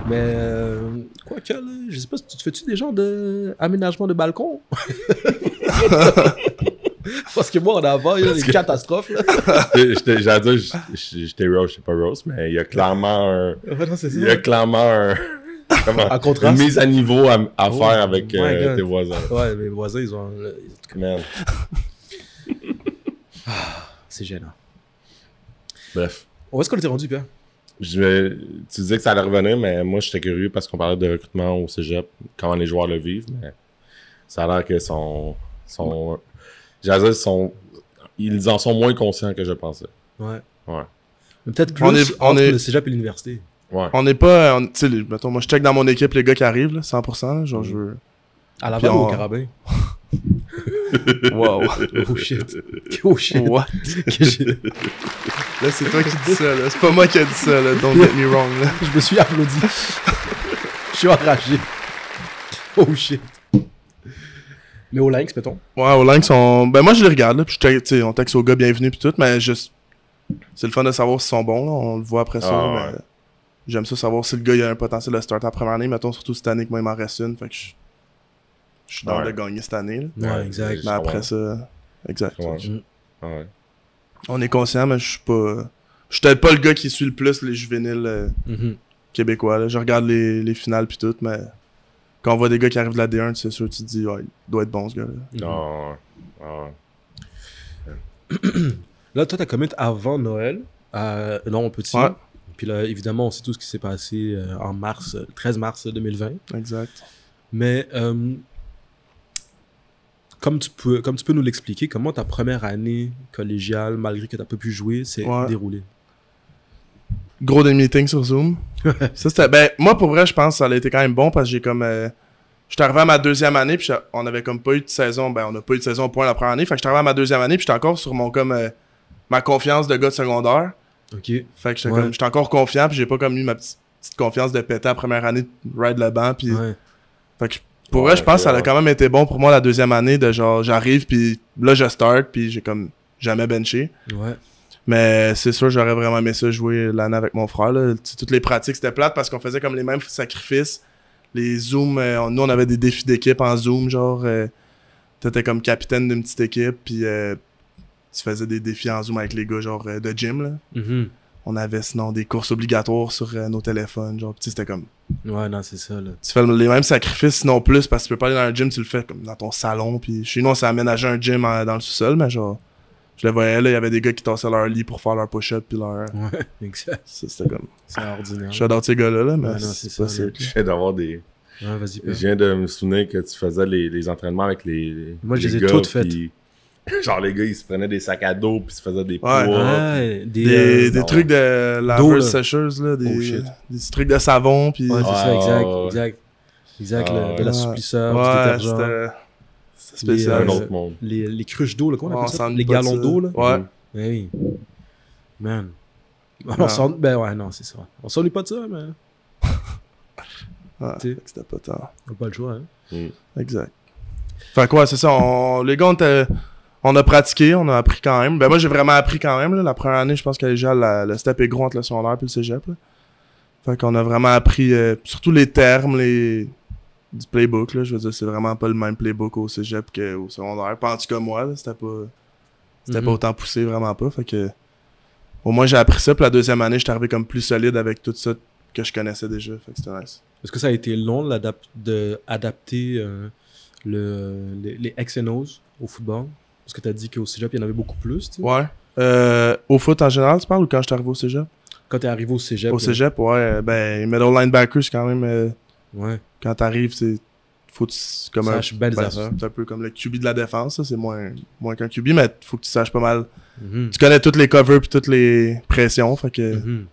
A: Mais, euh, quoi que, là, je sais pas, tu fais-tu des genres de aménagement de balcon? Parce que moi, en avant, il y a des
C: que-
A: catastrophes,
C: J'allais dire, j'étais Rose, j'étais pas Rose, mais il y a clairement un.
A: Ouais, non, c'est
C: Il y a clairement un. Comment?
A: Un contraste.
C: Une mise à niveau à, à
A: Oh
C: faire avec euh, tes voisins.
A: Ouais, mes voisins, ils ont...
C: Man.
A: C'est gênant.
C: Bref.
A: Où est-ce qu'on était rendu, Pierre?
C: Je tu disais que ça allait revenir, mais moi j'étais curieux parce qu'on parlait de recrutement au cégep, comment les joueurs le vivent, mais ça a l'air que sont. sont j'allais dire, sont, ils en sont moins conscients que je pensais.
A: Ouais.
C: Ouais.
A: Mais Peut-être plus
B: On est- on
A: entre
B: est-
A: le cégep et l'université.
C: Ouais.
B: On n'est pas. on- Tu sais, mettons, moi, je check dans mon équipe les gars qui arrivent, là, 100%. là, genre, je veux.
A: À la
B: Puis
A: ou au
B: on-
A: carabin?
B: Wow.
A: Oh shit. Oh shit.
B: What? Là, c'est toi qui dis ça, là. C'est pas moi qui ai dit ça, là. Don't get me wrong, là.
A: Je me suis applaudi. Je suis enragé. Oh shit. Mais au Lynx, mettons.
B: Ouais, au Lynx, on... ben moi je les regarde, là, puis je te- tu sais, on texte aux gars bienvenue puis tout, mais juste, c'est le fun de savoir s'ils sont bons, là, on le voit après ça,
C: Ah,
B: mais
C: ouais.
B: j'aime ça savoir si le gars il a un potentiel de start en première année, mettons surtout cette année que moi il m'en reste une, fait que je, je suis dans
C: Ouais.
B: de gagner cette année, là.
A: Ouais, exact.
B: mais après ça, exact.
C: Ouais.
A: Mm.
C: Ouais.
B: On est conscient, mais je suis pas, je suis peut-être pas le gars qui suit le plus les juvéniles euh,
A: Mhm.
B: québécois, là. je regarde les, les finales puis tout, mais quand on voit des gars qui arrivent de la D1, c'est sûr, tu te dis, ouais, il doit être bon ce gars-là.
C: Non, ouais.
A: Là, toi, t'as commit avant Noël. Euh, non, on petit.
B: Ouais.
A: Puis là, évidemment, on sait tout ce qui s'est passé euh, en mars, euh, 13 mars 2020.
B: Exact.
A: Mais euh, comme, tu peux, comme tu peux nous l'expliquer, comment ta première année collégiale, malgré que tu n'as pas pu jouer, s'est
B: Ouais.
A: déroulée?
B: gros des meetings sur Zoom. ça, c'était. Ben, moi, pour vrai, je pense que ça a été quand même bon parce que j'ai comme. Euh, j'étais arrivé à ma deuxième année, puis on avait comme pas eu de saison. Ben, on n'a pas eu de saison au point la première année. Fait que j'étais arrivé à ma deuxième année, puis j'étais encore sur mon comme. euh, ma confiance de gars de secondaire.
A: Ok.
B: Fait que j'étais
A: Ouais.
B: encore confiant, puis j'ai pas comme eu ma petite, petite confiance de péter la première année de ride le banc, puis.
A: Ouais.
B: Fait que pour
C: Ouais,
B: vrai, je pense que ça a quand même été bon pour moi la deuxième année de genre, j'arrive, puis là, je start, puis j'ai comme jamais benché.
A: Ouais.
B: Mais c'est sûr, j'aurais vraiment aimé ça jouer l'année avec mon frère. Là. Toutes les pratiques, c'était plate parce qu'on faisait comme les mêmes sacrifices. Les zooms, euh, nous, on avait des défis d'équipe en zoom, genre, euh, t'étais comme capitaine d'une petite équipe, puis euh, tu faisais des défis en zoom avec les gars, genre, euh, de gym, là.
A: Mhm.
B: On avait sinon des courses obligatoires sur euh, nos téléphones, genre, puis tu sais, c'était comme...
A: Ouais, non, c'est ça. Là.
B: Tu fais les mêmes sacrifices, sinon plus, parce que tu peux pas aller dans un gym, tu le fais comme dans ton salon, puis chez nous, on s'est aménagé un gym en- dans le sous-sol, mais genre, Je les voyais là, il y avait des gars qui tassaient leur lit pour faire leur push-up puis leur.
A: Ouais, exact.
B: Ça, C'était comme.
A: C'est ordinaire.
B: Je dans ces gars-là, là, mais
A: Ouais, c'est ça,
C: viens d'avoir des.
A: Ouais, vas-y.
C: Je viens de me souvenir que tu faisais les, les entraînements avec les. les-
A: Moi, je
C: les
A: les ai toutes faites.
C: puis- Genre, les gars, ils se prenaient des sacs à dos puis ils se faisaient des
B: Ouais.
C: poids.
A: Ouais, des.
B: Des,
A: euh,
B: des
C: non.
B: trucs de laveuse sécheuse, là, des,
A: Oh, shit.
B: des trucs de savon, puis.
A: Ouais, c'est ça,
C: Ouais,
A: exact.
C: ouais, ouais.
A: Exact. Exact,
C: Ah,
A: le- de
C: ouais.
A: l'assouplisseur, du
B: ouais,
A: détergent.
B: c'était. C'était
A: Les,
B: spécial.
C: un
A: euh,
C: autre monde.
A: Les, les cruches d'eau, là, comment on
B: On
A: appelle ça? Les
B: ça.
A: d'eau, là?
B: Ouais.
A: Eh Oui. Man. On
B: Ouais.
A: s'en... Ben ouais, non, c'est ça. On s'ennuie pas de ça, mais
B: Ouais,
A: T'sais.
B: fait que c'était pas tant.
A: on n'a pas le choix, hein.
B: Exact. Fait quoi, c'est ça. On... Les gars, on, était- on a pratiqué, on a appris quand même. Ben moi, j'ai vraiment appris quand même. là. La première année, je pense que déjà, la- le step est gros entre le secondaire et le cégep. Là. Fait qu'on a vraiment appris, euh, surtout les termes, les du playbook. Là. Je veux dire, c'est vraiment pas le même playbook au cégep qu'au secondaire. Pas en tout cas, moi, c'était pas... C'était
A: Mhm.
B: pas autant poussé, vraiment pas. Fait que... Au moins, j'ai appris ça. Puis la deuxième année, j'étais arrivé comme plus solide avec tout ça que je connaissais déjà. Fait que c'était nice.
A: Est-ce que ça a été long l'adap- de adapter euh, le, les, les X and O's au football? Parce que tu as dit qu'au cégep, il y en avait beaucoup plus.
B: Ouais. Euh, au foot en général, tu parles, ou quand j'étais arrivé au cégep?
A: Quand tu es arrivé au cégep.
B: Au
A: là,
B: cégep, ouais, euh, ben, middle linebacker, c'est quand même. euh,
A: Ouais.
B: quand t'arrives, c'est. Faut que tu. Comme un, ben, c'est un peu comme le QB de la défense, ça, c'est moins, moins qu'un QB, mais faut que tu saches pas mal.
A: Mhm.
B: Tu connais toutes les covers puis toutes les pressions, fait que
A: Mhm.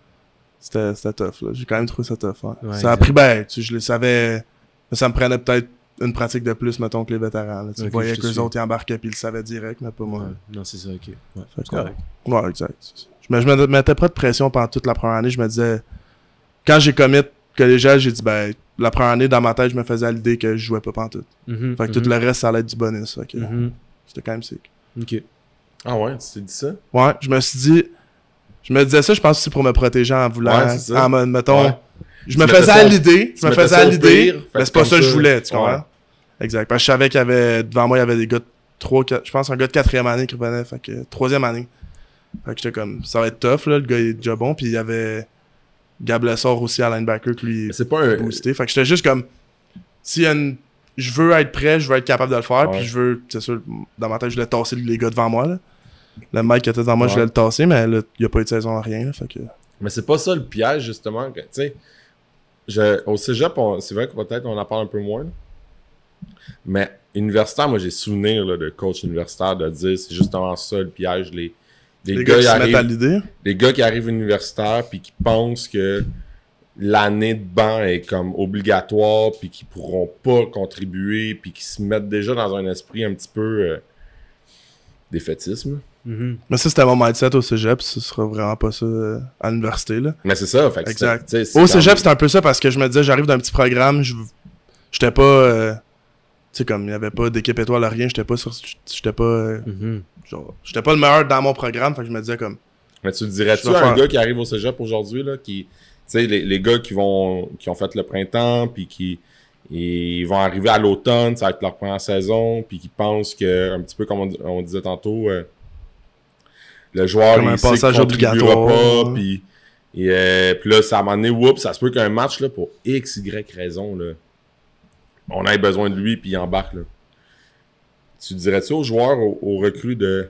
B: c'était c'était tough, là. J'ai quand même trouvé ça tough, ouais.
A: Ouais,
B: ça a pris, ben, tu, je le savais. mais ça me prenait peut-être une pratique de plus, mettons, que les vétérans, là. Tu
A: Ok,
B: voyais que les autres, ils embarquaient puis ils le savaient direct, mais pas moi.
A: Ouais. Non, c'est ça, ok. Ouais. C'est correct.
B: Ouais, exact. Je me, je me mettais pas de pression pendant toute la première année. Je me disais, quand j'ai commit collégial, j'ai dit, ben, la première année, dans ma tête, je me faisais à l'idée que je jouais pas pantoute.
A: Mhm,
B: Fait que tout
A: mhm.
B: le reste, ça allait être du bonus. Fait que
A: Mhm.
B: c'était quand même sick.
A: Ok.
C: Ah ouais, tu t'es dit ça?
B: Ouais, je me suis dit, je me disais ça, je pense aussi pour me protéger en voulant,
C: Ouais,
B: en me- mettons,
C: Ouais.
B: Je me faisais à l'idée, je me faisais à l'idée, mais
C: que
B: c'est pas ça que je voulais, tu comprends? Exact. Parce que je savais qu'il y avait, devant moi, il y avait des gars de 3, 4, je pense un gars de quatrième année qui revenait, fait que troisième année. Fait que j'étais comme, ça va être tough, là, le gars il est déjà bon, puis il y avait Gab Lessard aussi à linebacker qui lui
C: c'est pas un.
B: boosté. Fait que j'étais juste comme, s'il y a une, je veux être prêt, je veux être capable de le faire,
C: Ouais.
B: puis je veux, c'est sûr, dans ma tête, je voulais tasser les gars devant moi, là. Le mec qui était devant moi, je voulais le tasser, mais là, il n'y a pas eu de saison à rien, là, fait que...
C: Mais c'est pas ça le piège, justement. que- Tu sais, je- au cégep, c'est vrai que peut-être on en parle un peu moins. là. Mais universitaire, moi, j'ai souvenir là, de coach universitaire de dire c'est justement ça le piège. Les, les,
B: Les,
C: gars,
B: gars, qui à
C: arrivent,
B: l'idée.
C: les gars qui arrivent universitaire puis qui pensent que l'année de banc est comme obligatoire puis qui pourront pas contribuer puis qui se mettent déjà dans un esprit un petit peu euh, défaitisme.
A: Mhm.
B: Mais ça, c'était mon mindset au cégep, ce sera vraiment pas ça euh, à l'université, là.
C: Mais c'est ça. Fait que
B: Exact. Au cégep, c'était un peu ça parce que je me disais, j'arrive d'un petit programme, je j'étais pas. euh, tu sais, comme il y avait pas d'équipe étoile à rien, j'étais pas sur. J'étais pas. euh,
A: Mhm.
B: genre, j'étais pas le meilleur dans mon programme, fait que je me disais comme.
C: Mais tu dirais-tu à un
B: faire-
C: gars qui arrive au cégep aujourd'hui, là, qui, tu sais, les, les gars qui vont, qui ont fait le printemps, puis qui ils vont arriver à l'automne, ça va être leur première saison, puis qui pensent que, un petit peu comme on, on disait tantôt, euh, le joueur,
B: Comme un
C: il
B: passage obligatoire.
C: pas, puis, et, euh, puis là, ça à un moment donné, whoops, ça se peut qu'un match, là, pour X, Y raison, là, on ait besoin de lui, puis il embarque, là. Tu dirais-tu aux joueurs, aux, aux recrues de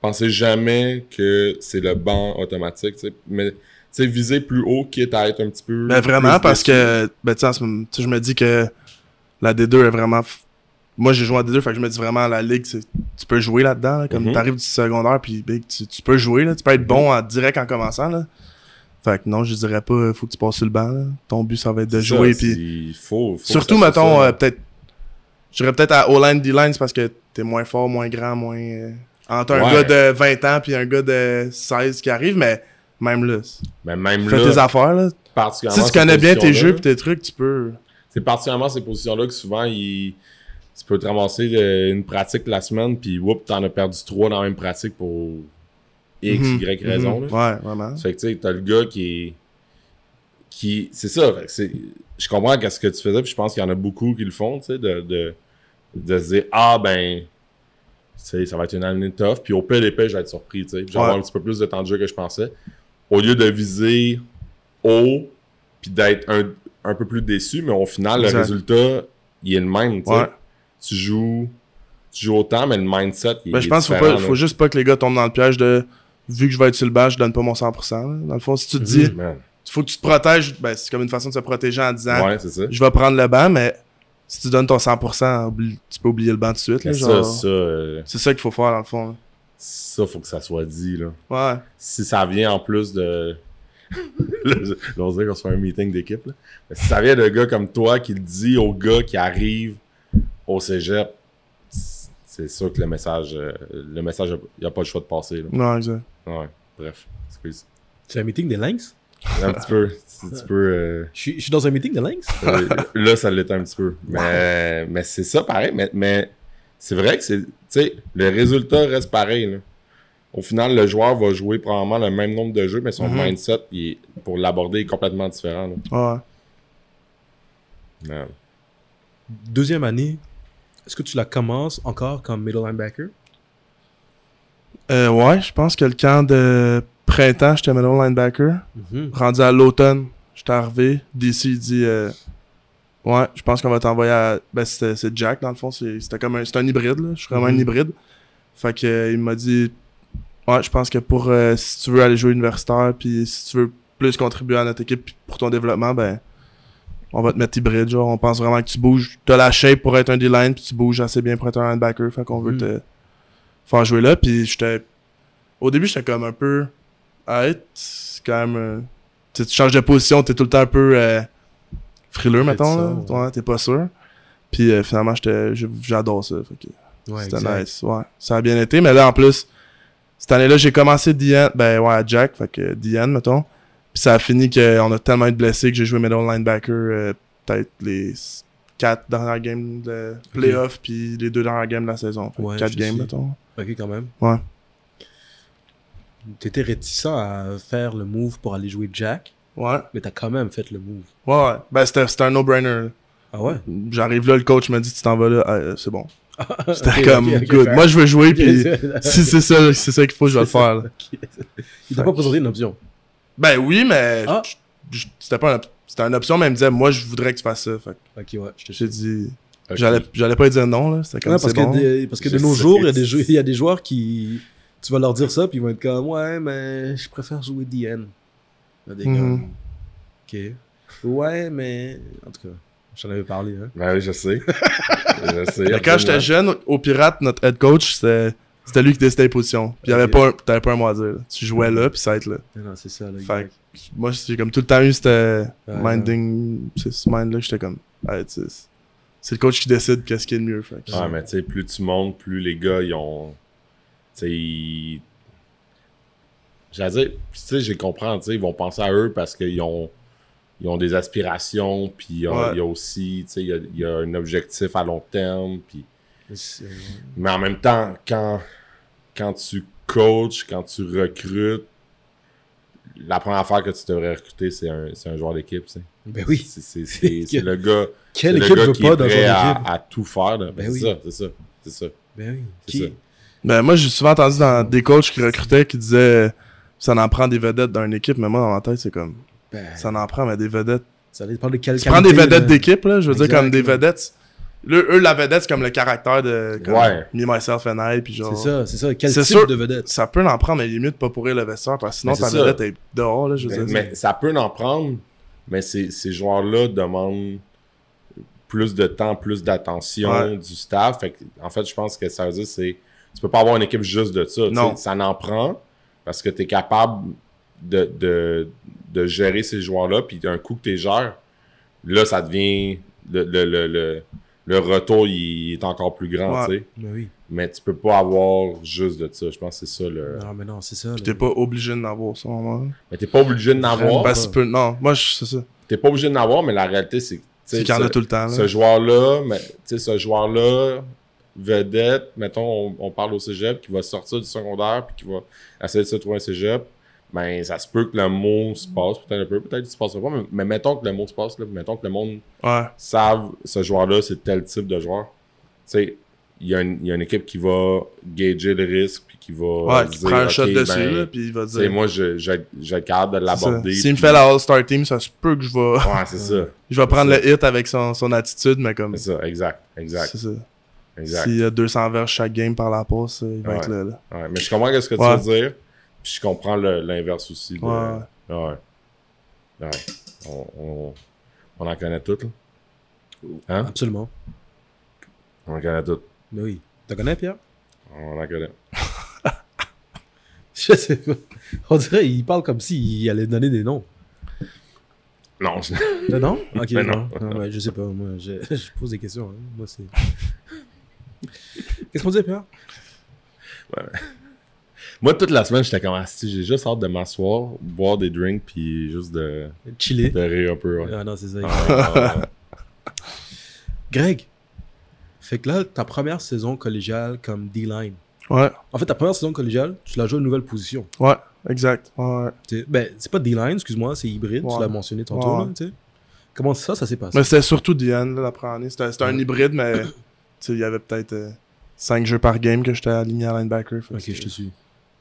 C: pensez jamais que c'est le banc automatique, tu sais, mais viser plus haut, quitte à être un petit peu.
B: Ben vraiment, parce que. Ben je me dis que la D2 est vraiment. Moi, j'ai joué en D2, fait que je me dis vraiment, la ligue, c'est- tu peux jouer là-dedans. là, comme
C: Mhm.
B: t'arrives du secondaire, puis ben, tu, tu peux jouer, là. Tu peux être bon en direct en commençant, là. Fait que non, je dirais pas, faut que tu passes sur le banc, là. Ton but, ça va être de jouer,
C: ça,
B: puis.
C: faut, faut
B: Surtout, mettons, euh, peut-être. Je dirais peut-être à O-line, D-line, parce que t'es moins fort, moins grand, moins. euh, Entre un gars de 20 ans puis un gars de 16 qui arrive, mais même là,
C: Mais même
B: fais
C: là,
B: tes affaires, là.
C: particulièrement
B: Si tu connais bien tes jeux pis tes trucs, tu peux.
C: C'est particulièrement ces positions-là que souvent, il... tu peux te ramasser euh, une pratique la semaine, puis whoop, t'en as perdu trois dans la même pratique pour X,
B: Mhm,
C: Y raison.
B: mhm.
C: là.
B: Ouais, vraiment.
C: Ça fait que tu sais, t'as le gars qui est. qui C'est ça. c'est- Je comprends qu'est-ce que tu faisais, puis je pense qu'il y en a beaucoup qui le font, tu sais, de, de, de se dire Ah ben. ça va être une année tough, puis au pire épais, je vais être surpris, tu sais. puis Je vais
B: Ouais.
C: avoir un petit peu plus de temps de jeu que je pensais. Au lieu de viser haut, puis d'être un, un peu plus déçu, mais au final,
B: Exact.
C: le résultat, il est le même, tu sais.
B: Ouais.
C: Tu joues tu joues autant, mais le mindset, il,
B: Ben, je pense qu'il faut, pas- faut juste pas que les gars tombent dans le piège de vu que je vais être sur le banc, je donne pas mon 100%. là. Dans le fond, si tu te dis,
C: là. Man.
B: il faut que tu te protèges, ben, c'est comme une façon de se protéger en disant,
C: Ouais, c'est ça.
B: je vais prendre le banc, mais si tu donnes ton 100%, oublie- tu peux oublier le banc tout de suite. là,
C: ça, euh,
B: C'est ça qu'il faut faire, dans le fond.
C: ça, faut que ça soit dit, là.
B: là. Ouais.
C: Si ça vient en plus de. là, je- là, on dirait qu'on se fait un meeting d'équipe, là. Mais si ça vient de gars comme toi qui le dit aux gars qui arrivent au cégep, c'est sûr que le message, euh, le message, il n'y a pas le choix de passer, là.
B: Non, exact.
C: Ouais, bref, excuse.
A: C'est un meeting des Lynx?
C: Un petit peu, un petit peu. euh,
A: Je suis, je suis dans un meeting de Lynx?
C: Euh, là, ça l'était un petit peu. Mais, mais c'est ça, pareil. Mais, mais c'est vrai que c'est. Tu sais, le résultat reste pareil. là. Au final, le joueur va jouer probablement le même nombre de jeux, mais son
B: Mhm.
C: mindset, il est- pour l'aborder, est complètement différent. là.
B: Ouais.
C: Ouais.
A: Deuxième année, est-ce que tu la commences encore comme middle linebacker?
B: Euh, ouais, je pense que le camp de printemps, j'étais middle linebacker.
A: Mhm.
B: Rendu à l'automne, j'étais arrivé. DC il dit euh, Ouais, je pense qu'on va t'envoyer à. Ben, c'était c'est Jack, dans le fond. c'est- C'était comme un, c'est un hybride, là. Je suis vraiment un
A: Mhm.
B: hybride. Fait que, euh, il m'a dit Ouais, je pense que pour. si tu veux aller jouer universitaire, puis si tu veux plus contribuer à notre équipe puis pour ton développement, ben. On va te mettre hybride, genre. On pense vraiment que tu bouges. T'as la shape pour être un D-line, puis tu bouges assez bien pour être un linebacker. Fait qu'on veut
A: Mhm.
B: te faire jouer là. Puis j'étais. Au début, j'étais comme un peu. Ah, c'est quand même. euh, tu changes de position, t'es tout le temps un peu euh, frileux, mettons. Là.
A: ouais.
B: T'es pas sûr. Puis euh, finalement, j'adore ça. Fait que
A: Ouais,
B: c'était nice. Ouais, ça a bien été. Mais là, en plus, cette année-là, j'ai commencé Diane. Ben ouais, à Jack. Fait que Diane, mettons. Puis ça a fini qu'on a tellement été blessés que j'ai joué middle linebacker euh, peut-être les quatre dernières games de playoff puis les deux dernières games de la saison. Fait
A: Ouais,
B: quatre games,
A: sais.
B: mettons.
A: Ok, quand même.
B: Ouais.
A: T'étais réticent à faire le move pour aller jouer Jack,
B: Ouais.
A: mais t'as quand même fait le move.
B: Ouais, ouais. Ben c'était, un no-brainer.
A: Ah ouais?
B: J'arrive là, le coach me dit tu t'en vas là, Ah, euh, c'est bon. C'était comme good. Moi je veux jouer puis si c'est ça, c'est ça qu'il faut, je vais le faire.
A: Il t'a pas présenté une option.
B: Ben oui, mais
A: Ah.
B: c'était pas c'était une option, mais il me disait moi je voudrais que tu fasses ça. Fait
A: Ok, ouais, je te
B: j'ai dit j'allais j'allais pas dire non là, c'était comme
A: Ouais,
B: c'est
A: parce, que
B: bon.
A: des- parce que de nos jours, il y, a des jou- il y a des joueurs qui. Tu vas leur dire ça, puis ils vont être comme Ouais, mais je préfère jouer DN. Il y a des
B: Mhm.
A: gars. Ok. Ouais, mais. En tout cas, j'en avais parlé. Hein.
C: Ben oui, je sais. je sais.
B: Mais quand j'étais jeune, au Pirate, notre head coach, c'était c'était lui qui décidait les positions. Puis il y avait
A: Ok.
B: pas t'avais pas un mot à dire. là. Tu jouais là puis ça être là.
A: Non, c'est ça. Là,
B: Fait
A: exact.
B: Moi j'ai comme tout le temps eu ce
A: Ouais,
B: minding, c'est ce mind là, j'étais comme Hey, c'est le coach qui décide qu'est-ce qui est le mieux. Fait que-
C: Ouais, mais tu sais, plus tu montes, plus les gars, ils ont. Tu sais, ils. J'allais dire, tu sais, j'ai compris, tu sais, ils vont penser à eux parce qu'ils ont. Ils ont des aspirations, puis il y a-
B: Ouais.
C: il y a aussi, tu sais, il y a, il y a un objectif à long terme, puis.
A: Mais
C: en même temps, quand, quand tu coaches, quand tu recrutes, la première affaire que tu devrais recruter, c'est un, un joueur d'équipe.
A: Ben oui.
C: C'est- le gars,
A: Quelle
C: le
A: équipe
C: gars qui
A: pas
C: est prêt
A: joueur
C: à,
A: d'équipe
C: à tout faire. là. Ben,
A: Ben
C: c'est
A: oui.
C: ça, c'est ça, c'est ça.
A: Ben oui.
C: C'est
A: Qui-
C: ça.
B: Ben, moi, j'ai souvent entendu dans des coachs qui recrutaient qui disaient ça en prend des vedettes d'une équipe, mais moi, dans ma tête, c'est comme
A: Ben,
B: ça en prend, mais des vedettes.
A: ça dépend de quelle
B: Tu prends des vedettes d'équipe, là, je veux dire, comme des vedettes. Là, eux, la vedette, c'est comme le caractère de comme,
C: Ouais.
B: Me, Myself and I, puis genre.
A: C'est ça, c'est ça. Quel
B: C'est
A: type
B: sûr.
A: de vedette?
B: Ça peut en prendre, mais il est mieux de pas pourrir le vestiaire, parce que sinon, ta vedette est dehors, là, je veux
C: Mais,
B: dire.
C: mais ça peut en prendre, mais ces, ces joueurs-là demandent plus de temps, plus d'attention
B: Ouais.
C: du staff. Fait que, en fait, je pense que ça veut dire c'est tu peux pas avoir une équipe juste de ça.
B: Non.
C: Ça en prend parce que tu es capable de, de, de gérer ces joueurs-là. Puis d'un coup que tu les gères, là, ça devient. Le, le, le, le, le retour il est encore plus grand.
B: Ouais.
C: tu sais.
A: Ben oui.
C: Mais tu peux pas avoir juste de ça. Je pense que c'est ça le.
A: Non, mais non, c'est ça. Là.
B: t'es pas obligé d'en avoir, ça, moment.
C: Mais t'es pas obligé de
A: Vraiment
C: n'avoir.
A: pas.
B: Parce que tu peux. Non, moi, je- c'est ça.
C: T'es pas obligé de n'avoir, mais la réalité, c'est tu
B: C'est qu'il y en a
C: ce-
B: tout le temps, là.
C: Ce joueur-là, mais, tu sais, ce joueur-là, vedette, mettons, on, on parle au cégep, qui va sortir du secondaire, puis qui va essayer de se trouver un cégep, ben, ça se peut que le mot se passe, peut-être un peu, peut-être qu'il se passera pas, mais, mais mettons que le mot se passe, là, mettons que le monde
B: Ouais.
C: savent ce joueur-là, c'est tel type de joueur. Tu sais, il y, a une- il y a une équipe qui va gager le risque, puis qui va.
B: Ouais, qui
C: dire,
B: prend un shot dessus,
C: ben,
B: là, puis il va dire.
C: moi, je, je, je capable de l'aborder.
B: S'il me fait la All-Star Team, ça se peut que je vais.
C: Ouais, c'est ça.
B: Je vais prendre le hit avec son, son attitude, mais comme.
C: C'est ça, exact, exact.
B: C'est ça.
C: Exact.
B: S'il y a 200 verges chaque game par la passe, il va
C: Ouais.
B: être là. là.
C: Ouais, mais je comprends ce que tu veux dire. Puis je comprends l'inverse aussi. de-
B: Ouais.
C: Ouais. Ouais. On, on, on en connaît toutes, là. Hein?
A: Absolument.
C: On en connaît toutes.
A: Mais oui. Tu connais, Pierre?
C: On en connaît.
A: Je sais pas. On dirait il parle comme s'il allait donner des noms.
C: Non, je-
A: Euh, non? Ok,
C: Mais
A: non.
C: non.
A: Non, ouais, je sais pas. Moi, je, je pose des questions. hein. Moi, c'est. Qu'est-ce qu'on dit, Pierre?
C: Moi, toute la semaine, j'étais comme, ah, si, j'ai juste hâte de m'asseoir, boire des drinks, puis juste de,
A: Chiller.
C: de rire un peu. Ouais.
A: Ah non, c'est ça.
C: Ah.
A: Greg, fait que là, ta première saison collégiale comme D-line.
B: Ouais,
A: En fait, ta première saison collégiale, tu l'as joué à une nouvelle position.
B: ouais, exact. Ouais,
A: ben, c'est pas D-line, excuse-moi, c'est hybride, tu l'as mentionné tantôt.
B: Ouais.
A: là, t'sais. Comment ça, ça s'est passé?
B: Mais c'était surtout Diane, là, la première année. C'était c'était un hybride, mais tu sais, il y avait peut-être 5 jeux par game que j'étais aligné à linebacker.
A: ok, je te suis.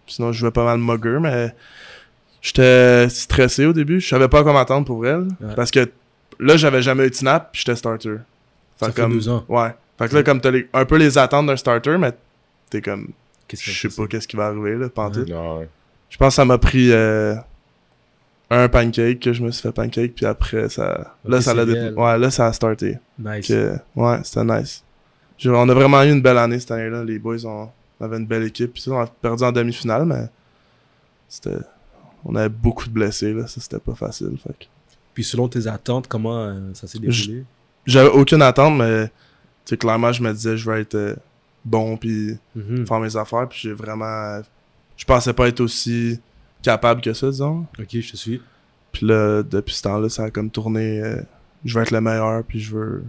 B: Sinon, je jouais pas mal mugger, mais j'étais stressé au début. Je savais pas comment attendre pour elle.
A: Ouais.
B: Parce que là, j'avais jamais eu de snap, puis j'étais starter.
A: Ça fait deux ans.
B: Ouais. Fait que là, comme t'as les- un peu les attentes d'un starter, mais t'es comme, je sais pas qu'est-ce qui va arriver, là, pantoute.
C: Ouais.
B: Je pense que ça m'a pris euh, un pancake, que je me suis fait pancake, puis après, ça. Là, ça l'a dé-. Ouais, là, ça a starté.
A: Nice.
B: Que, ouais, c'était nice. On a vraiment eu une belle année cette année-là. Les boys, ont, on avait une belle équipe. Puis on a perdu en demi-finale, mais c'était. On avait beaucoup de blessés, là. Ça, c'était pas facile. Fait que-
A: Puis selon tes attentes, comment euh, ça s'est déroulé?
B: J'avais aucune attente, mais tu sais, clairement, je me disais, je vais être euh, bon, puis
A: Mhm.
B: faire mes affaires. Puis j'ai vraiment. Je pensais pas être aussi capable que ça, disons.
A: Ok, je te suis.
B: Puis là, depuis ce temps-là, ça a comme tourné. euh, je veux être le meilleur, puis je veux.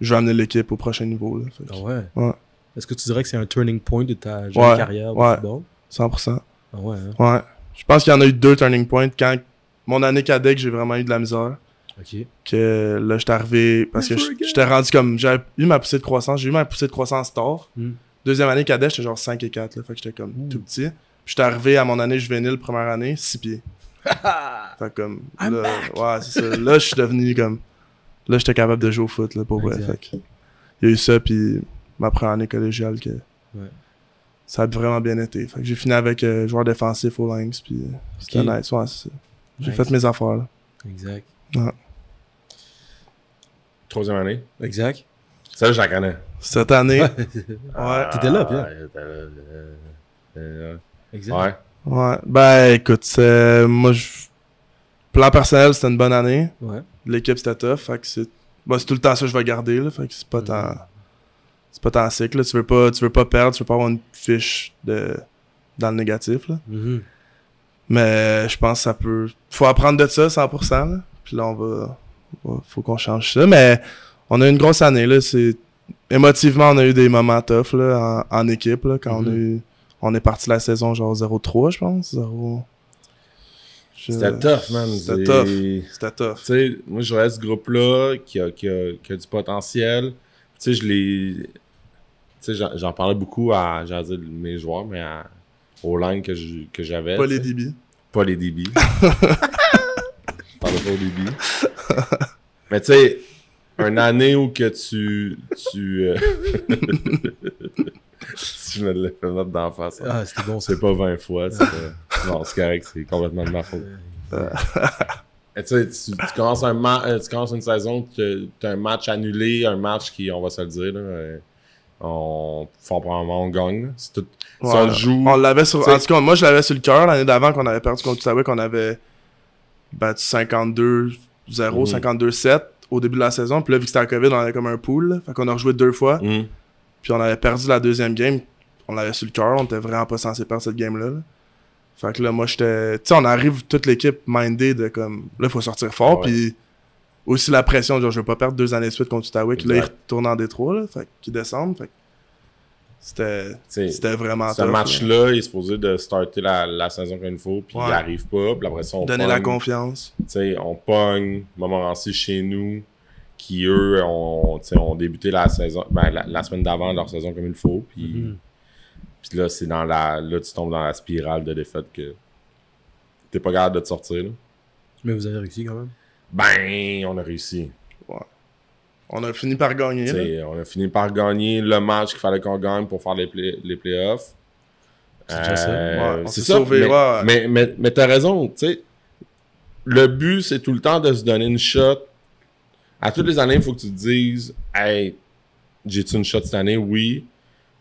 B: Je veux amener l'équipe au prochain niveau, là. Fait que
A: Ah ouais?
B: Ouais.
A: Est-ce que tu dirais que c'est un turning point de ta jeune
B: Ouais,
A: carrière au
B: ouais.
A: football?
B: 100%.
A: Ah ouais, hein?
B: Ouais. Je pense qu'il y en a eu deux turning points. Quand mon année cadet, que j'ai vraiment eu de la misère.
A: Ok.
B: Que là, j'étais arrivé. Parce que j'étais rendu comme. J'avais eu ma poussée de croissance. J'ai eu ma poussée de croissance tard.
A: Hmm.
B: Deuxième année cadet, j'étais genre 5 et 4. Là, fait que j'étais comme
A: Ouh.
B: tout petit. Puis j'étais arrivé à mon année juvénile, première année, 6 pieds. fait que comme.
A: I'm
B: Là, ouais, c'est ça. Là, je suis devenu comme. Là, j'étais capable de jouer au foot, là, pour vrai. Fait que, il y a eu ça, puis ma première année collégiale, que.
A: Ouais.
B: Ça a vraiment bien été. Fait que j'ai fini avec euh, joueur défensif au Lynx, puis euh, c'était nice. Ouais, c'est ça. J'ai
A: Nice.
B: fait mes affaires, là.
A: Exact.
C: Troisième année.
A: Exact.
C: Ça, je la connais.
B: Cette année, ouais.
A: T'étais là, Pierre.
C: Ah, euh, euh,
A: exact.
C: Ouais.
B: Ouais. Ben, écoute, c'est- moi, je... plan personnel, c'était une bonne année.
A: Ouais.
B: L'équipe, c'était tough. Fait que c'est bah, c'est tout le temps ça que je vais garder, là. Fait que c'est pas tant... C'est pas là. Tu veux pas, tu veux pas perdre, tu veux pas avoir une fiche de... dans le négatif, là.
A: Mhm.
B: Mais je pense que ça peut... Faut apprendre de ça, 100%, là. Puis là, on va... Faut qu'on change ça. Mais on a eu une grosse année, là. C'est... Émotivement, on a eu des moments tough, là, en, en équipe, là. Quand on a
A: Mhm.
B: eu... On est parti la saison, genre 0-3, je pense. 0... Je-
C: C'était tough, man.
B: C'était tough. C'était tough.
C: Tu sais, moi, je reste ce groupe-là qui a, qui, a, qui a du potentiel. Tu sais, je l'ai. Tu sais, j'en- parlais beaucoup à, j'allais dire, mes joueurs, mais à, aux langues que je- que j'avais.
B: Pas les. DB.
C: Pas les DB. je parlais pas au DB. mais tu sais, une année où que tu. tu euh, si je me l'ai fait mettre d'en face.
A: Ah, c'était bon ça.
C: C'est pas 20 fois. c'est non, c'est correct, c'est complètement de ma faute. Mais tu sais, tu, tu commences un ma- euh, tu commences une saison, tu as un match annulé, un match qui, on va se le dire, là, euh, on, fort probablement on gagne. tout, ça joue.
B: On l'avait sur.
C: T'sais-
B: En tout cas, moi, je l'avais sur le cœur l'année d'avant qu'on avait perdu contre Outaouais, qu'on avait battu 52-0,
C: Mhm.
B: 52-7 au début de la saison. Puis là, vu que c'était la COVID, on avait comme un pool. là. Fait qu'on a rejoué deux fois.
C: Hum.
B: Puis on avait perdu la deuxième game. On l'avait sur le cœur. On était vraiment pas censé perdre cette game-là. là. Fait que là, moi, j'étais. Tu sais, on arrive toute l'équipe mindée de comme. Là, il faut sortir fort. Puis aussi la pression, genre, je veux pas perdre deux années de suite contre. Puis là, ils retournent en Détroit. Là, fait qu'ils descendent. Fait que c'était. C'était vraiment
C: ce match-là, il est supposé de starter la, la saison comme il faut, puis
B: Ouais.
C: il arrive pas. Puis après ça, on
B: Donner la
C: pogne.
B: confiance.
C: Tu sais, on pogne Montmorency chez nous, qui eux ont, tu sais, ont débuté la saison, ben, la, la semaine d'avant leur saison comme il faut. Puis,
A: Mhm.
C: Puis là, c'est dans la, là, tu tombes dans la spirale de défaite que t'es pas capable de te sortir. là.
A: Mais vous avez réussi quand même.
C: Ben, on a réussi.
B: On a fini par gagner.
C: on a fini par gagner le match qu'il fallait qu'on gagne pour faire les, play- les playoffs.
A: C'est ça.
C: Euh,
B: Ouais,
C: c'est ça.
B: sauvé,
C: mais,
B: ouais.
C: mais, mais, mais t'as raison, tu sais. Le but, c'est tout le temps de se donner une shot. À toutes les années, il faut que tu te dises Hey, j'ai-tu une shot cette année? Oui.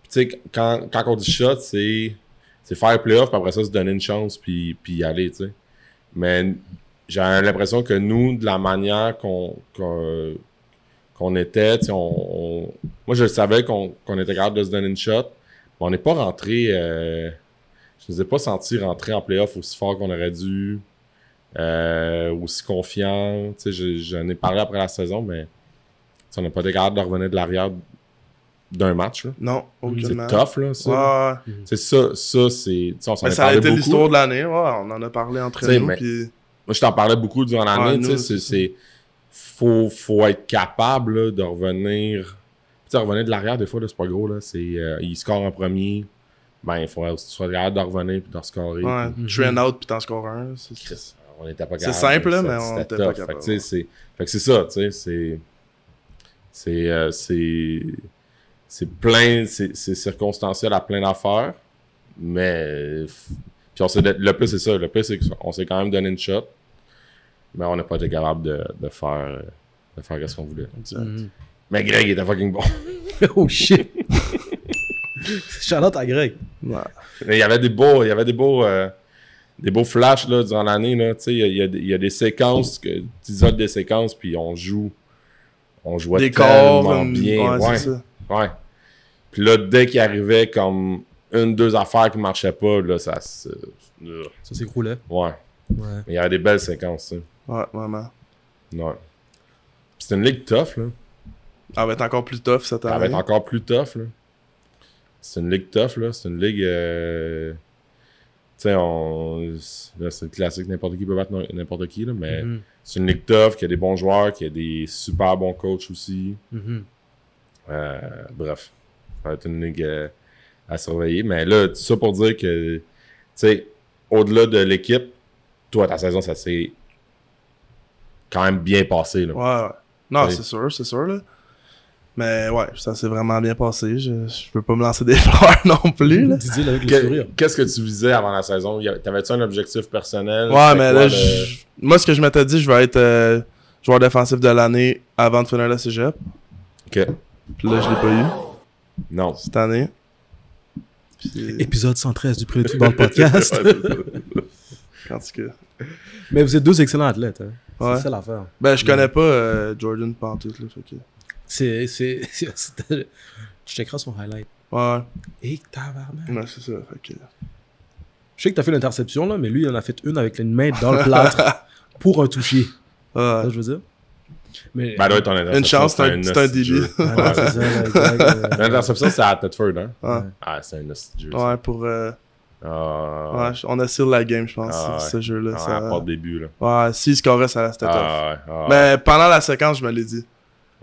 C: Tu sais, quand, quand on dit shot, c'est, faire les playoffs, puis après ça, se donner une chance, puis, puis y aller, tu sais. Mais j'ai l'impression que nous, de la manière qu'on, qu'on était, tu sais, on, on- moi, je savais qu'on, qu'on était capable de se donner une shot, mais on n'est pas rentré. euh, je ne les ai pas sentis rentrer en playoff aussi fort qu'on aurait dû, euh, aussi confiant. Tu sais, je- j'en ai parlé après la saison, mais on n'a pas été capable de revenir de l'arrière d'un match. là.
B: Non,
C: C'est
B: aucunement.
C: tough, là, ça.
B: Ouais.
C: C'est ça, ça, c'est. on s'en
B: ça a été l'histoire de l'année. Ouais, on en a parlé entre
C: T'sais,
B: nous. Puis...
C: Moi, je t'en parlais beaucoup durant l'année.
B: Ouais,
C: tu c'est,
B: c'est
C: c'est- faut, faut être capable là, de revenir. Tu sais, revenir de l'arrière, des fois, c'est pas gros. Là. C'est, euh, il score en premier. Ben, il faut que tu sois capable de revenir puis de scorer.
B: Ouais, three and out, puis t'en scores un. c'est-
C: on était pas
B: C'est
C: capable.
B: simple, là,
C: C'était-
B: mais on
C: c'était
B: était
C: tough.
B: pas capable,
C: c'est, fait que c'est ça, tu sais, c'est. C'est. C'est. Plein. C'est, c'est circonstanciel à plein d'affaires. Mais. Puis on s'est, le plus, c'est ça. Le plus, c'est qu'on s'est quand même donné une shot. Mais on n'a pas été capable de, de faire. De faire ce qu'on voulait.
B: Exact.
A: Mhm.
C: Mais Greg il était fucking bon.
A: oh shit! Charlotte à Greg.
B: Ouais.
C: Mais il y avait des beaux, il y avait des beaux, euh, des beaux flashs là, durant l'année. Là. Tu sais, Il y a, il y a des- il y a des séquences, que, tu isoles des séquences, puis on joue. On jouait
B: Des
C: tellement
B: corps,
C: bien.
B: ouais,
C: Ouais,
B: c'est ça.
C: Ouais. Puis là, dès qu'il arrivait comme une, deux affaires qui marchaient pas, là, ça se. euh,
A: Ça s'écroulait.
C: Ouais.
A: Ouais.
C: Mais il y avait des belles séquences, tu sais.
B: Ouais, vraiment.
C: Ouais. Puis c'est une ligue tough, là.
B: Elle va être encore plus tough cette
C: Elle va
B: année.
C: être encore plus tough, là. C'est une ligue tough, là. C'est une ligue. euh, Tu sais, on. Là, c'est le classique, n'importe qui peut battre n'importe qui, là. Mais
A: Mhm.
C: c'est une ligue tough, qui a des bons joueurs, qui a des super bons coachs aussi.
A: Mhm.
C: Euh, bref. Ça va être une ligue euh, à surveiller. Mais là, tout ça pour dire que, tu sais, au-delà de l'équipe, toi, ta saison, ça s'est quand même bien passé, là.
B: Ouais, ouais. Non, c'est sûr, c'est sûr, là. Mais ouais, ça s'est vraiment bien passé. Je, je peux pas me lancer des fleurs non plus, là.
A: Dis-le avec le
C: Que-
A: sourire.
C: Qu'est-ce que tu visais avant la saison? T'avais-tu un objectif personnel?
B: Ouais, mais
C: quoi
B: là,
C: le-
B: je- moi, ce que je m'étais dit, je vais être euh, joueur défensif de l'année avant de finir la cégep.
C: Ok.
B: Puis là, je l'ai pas eu
C: Non.
B: cette année. Puis,
A: Épisode 113 du Prélude Football Podcast.
B: Quand que...
A: Mais vous êtes deux excellents athlètes. Hein.
B: Ouais.
A: C'est ça l'affaire.
B: Ben, je connais pas euh, Jordan Pantoute, là. Fait que...
A: C'est. c'est- c'est- c'était- Je checkerai son highlight.
B: Ouais,
A: Et tabarnak.
B: ouais, c'est ça. Fait que...
A: Je sais que t'as fait l'interception, là, mais lui, il en a fait une avec une main dans le plâtre pour un toucher.
B: Ouais.
A: Ça, je veux dire? Mais.
C: Ben, ton
B: Une chance, c'est un- un
A: exact, euh,
C: L'interception, c'est à Tetford, hein?
B: Ouais.
C: Ah, c'est un hostie.
B: Ouais, pour... euh,
C: Ah,
B: Ouais, on a seal la game, je pense,
C: Ah,
B: ce-
C: ouais.
B: jeu-là.
C: ah,
B: ça-
C: début, là.
B: Ouais, s'il scorait, ça c'était tough.
C: Ah, ouais.
B: Mais pendant la séquence, je me l'ai dit.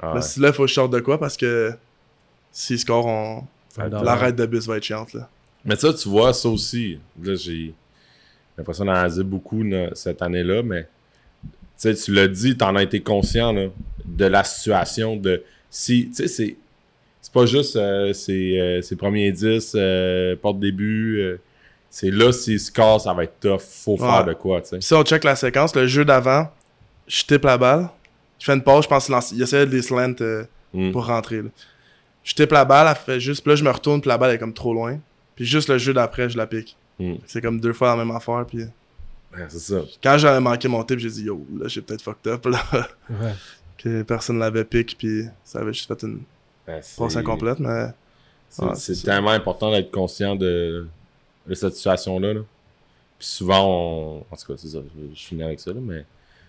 B: Mais
C: ouais.
B: si là, il faut que je sorte de quoi parce que s'il score, on... L'arrête de bus va être chiante. Là.
C: Mais ça, tu vois, ça aussi. Là, j'ai l'impression d'analyser beaucoup là, cette année-là, mais sais, tu l'as dit, t'en as été conscient là, de la situation de si, tu sais, c'est c'est pas juste euh, ses, euh, ses premiers 10, euh, porte début, euh, c'est là, s'il score, ça va être tough, faut faire de quoi, tu sais.
B: Si on check la séquence, le jeu d'avant, je tape la balle. Je fais une pause, je pense qu'il essaie de les slant euh,
C: Mm.
B: pour rentrer. là. Je tape la balle, elle fait juste. Puis là, je me retourne, puis la balle est comme trop loin. Puis juste le jeu d'après, je la pique.
C: Mm.
B: C'est comme deux fois la même affaire. Puis
C: Ouais, c'est ça.
B: quand j'avais manqué mon tip, j'ai dit yo, là, j'ai peut-être fucked up. Là.
A: Ouais.
B: que personne l'avait pique, puis ça avait juste fait une
C: Ben,
B: passe incomplète. Mais
C: C'est tellement important d'être conscient de, de cette situation-là. là. Puis souvent, on... en tout cas, c'est ça, je, je finis avec ça, là, mais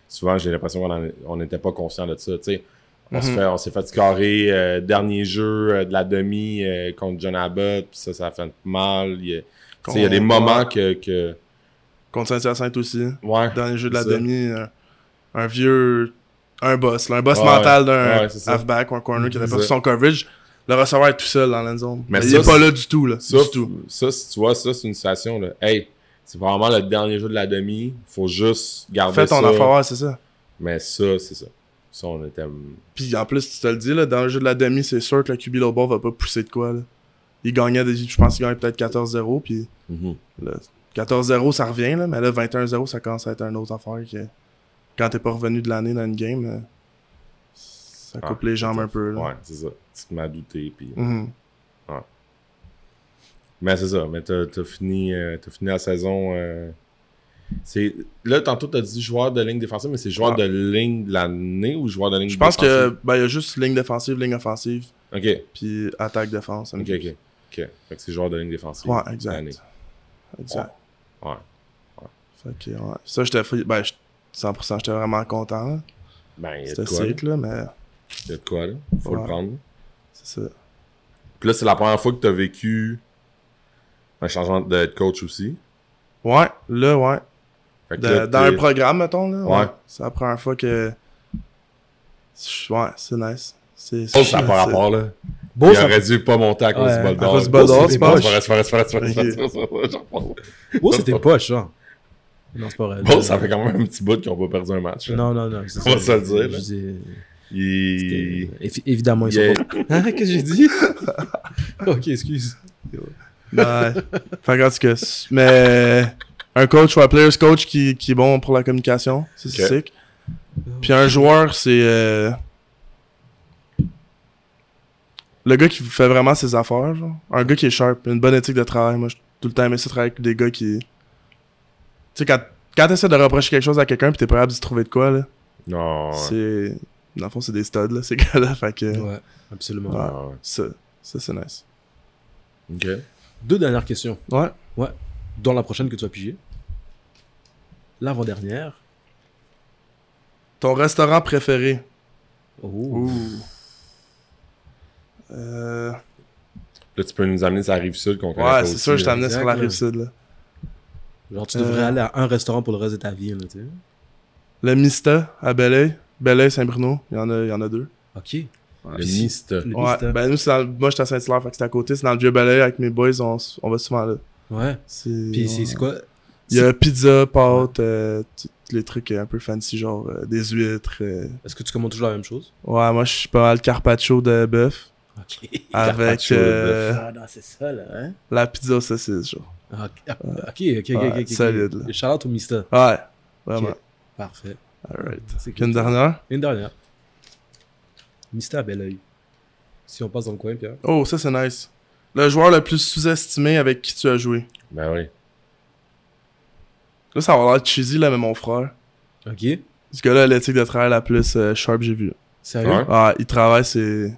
C: souvent, j'ai l'impression qu'on n'était pas conscient de ça. tu sais. On se
B: Mhm.
C: on s'est fait euh, dernier jeu euh, de la demi euh, contre John Abbott, puis ça, ça a fait mal. Il y a, tu sais, il y a des moments que, que...
B: contre Saint-Hyacinthe aussi.
C: Ouais,
B: Dernier jeu de la
C: ça.
B: demi, un, un vieux. Un boss, là, un boss
C: Ouais,
B: mental d'un
C: ouais,
B: halfback ou un corner qui
C: C'est
B: pas son coverage. Le receveur est tout seul dans l'end zone.
C: Mais
B: il est pas là du tout. Là,
C: Ça,
B: du tout.
C: ça, si tu vois, ça, c'est une situation, là. Hey, c'est vraiment le dernier jeu de la demi. Faut juste garder
B: Fais ton
C: ça.
B: affaire, ouais, c'est ça.
C: Mais ça, c'est ça. Ça, on était.
B: Puis en plus, tu te le dis, là, dans le jeu de la demi, c'est sûr que le QB bord va pas pousser de quoi. Là. Il gagnait, des, je pense qu'il gagnait peut-être 14-0. Puis
C: Mhm.
B: là, 14-0, ça revient, là, mais là, 21-0, ça commence à être une autre affaire. Que, quand t'es pas revenu de l'année dans une game, euh, ça coupe
C: Ah,
B: les jambes un peu. Là.
C: Ouais, c'est ça. Tu te mets à douter. Puis...
B: Mhm.
C: Mais c'est ça. Mais t'as as fini, euh, fini la saison. euh, c'est... Là, tantôt, t'as dit joueur de ligne défensive, mais c'est joueur
B: Ah.
C: de ligne de l'année ou joueur de ligne
B: Je pense que
C: défensive?
B: ben, il y a juste ligne défensive, ligne offensive,
C: Ok,
B: puis attaque défense.
C: ok, ok. Ok. Fait que c'est joueur de ligne défensive.
B: Ouais, exact.
C: l'année. Ouais.
B: Fait que, ouais. Ça, j'étais fri- ben, je- 100%, j'étais vraiment content. là.
C: Ben, il y a de quoi, là.
B: sick, là, mais
C: Il y a de quoi, là. Faut le prendre.
B: c'est ça.
C: Puis là, c'est la première fois que t'as vécu un changement de head coach aussi.
B: Ouais, là, ouais. De-
C: là,
B: dans un programme, mettons, là. Ouais.
C: Ouais.
B: C'est la première fois que. Ouais, c'est nice. C'est
C: Oh, ça
B: c'est-
C: rapport, là.
A: Beau,
C: il
A: ça,
C: aurait dû pas monter à cause
A: Ouais,
C: du bol
B: à cause bol d'or, c'est
C: pas
A: beau, c'était poche, genre. Non, c'est pas vrai.
C: Bon, ça fait quand même un petit bout qu'ils n'ont pas perdu un match. là.
A: Non, non, non. c'est
C: On va
A: ça.
C: se le dire.
A: Je dis-
C: Il...
A: Évidemment, ils
C: il est-
A: sont pas. Hein, qu'est-ce que j'ai dit? ok, excuse.
B: Ouais. fait qu'en tout cas, c'est- mais un coach ou un players coach qui, qui est bon pour la communication, c'est
C: Ok.
B: sick. Puis un joueur, c'est euh, le gars qui fait vraiment ses affaires, genre. Un gars qui est sharp, une bonne éthique de travail. Moi, j'ai tout le temps aimé ça travailler avec des gars qui. Tu sais, quand, quand t'essaies de reprocher quelque chose à quelqu'un pis t'es pas capable de se trouver de quoi, là,
C: Non, ouais.
B: c'est. Dans le fond, c'est des studs, là, ces gars-là. Fait que.
A: Ouais, absolument.
B: Ouais.
C: Ah, ouais.
B: Ça, ça c'est nice.
C: Ok.
A: Deux dernières questions,
B: Ouais.
A: dont la prochaine que tu vas piger. L'avant-dernière.
B: Ton restaurant préféré.
A: Oh.
B: Ouh. Euh...
C: Là, tu peux nous amener sur la rive sud qu'on connaît
B: Ouais, c'est sûr, je t'amenais sur la rive sud, là.
A: Genre, tu devrais
B: Euh.
A: aller à un restaurant pour le reste de ta vie, là, tu sais.
B: Le Mista à Belleuil. Belleuil, Saint-Bruno. Il y en a, il y en a deux.
A: Ok.
C: Le mist.
A: Le
B: Ouais.
A: Mista.
B: Ben, nous, c'est dans le- moi, j'étais à Saint-Hilaire, fait que c'est à côté. C'est dans le vieux Belleuil avec mes boys. On, on va souvent là.
A: Ouais.
B: C'est.
A: Puis c'est
B: ouais.
A: c'est quoi?
B: Il y a pizza, pâtes, euh, tous les trucs un peu fancy, genre euh, des huîtres. euh.
A: Est-ce que tu commandes toujours la même chose?
B: Ouais, moi, je suis pas mal carpaccio de bœuf.
A: Ok.
B: Avec
C: de
B: euh,
A: Ah non, c'est ça, là, hein?
B: la pizza saucisse, genre.
A: Ah, Ok, ah, ok, ok, ok,
B: Ouais,
A: ok, ok.
B: solide, là.
A: Au Mista.
B: Ouais, vraiment.
A: Parfait.
B: Alright.
A: Cool.
B: dernière?
A: Une dernière. Mista à bel oeil. Si on passe dans le coin, Pierre.
B: Oh, ça, c'est nice. Le joueur le plus sous-estimé avec qui tu as joué.
C: Ben oui.
B: Là, ça va l'air cheesy, là, mais mon frère.
A: Ok.
B: Ce gars-là a l'éthique de travail la plus euh, sharp que j'ai vu.
A: Sérieux?
C: Ouais.
B: Ah, il travaille, c'est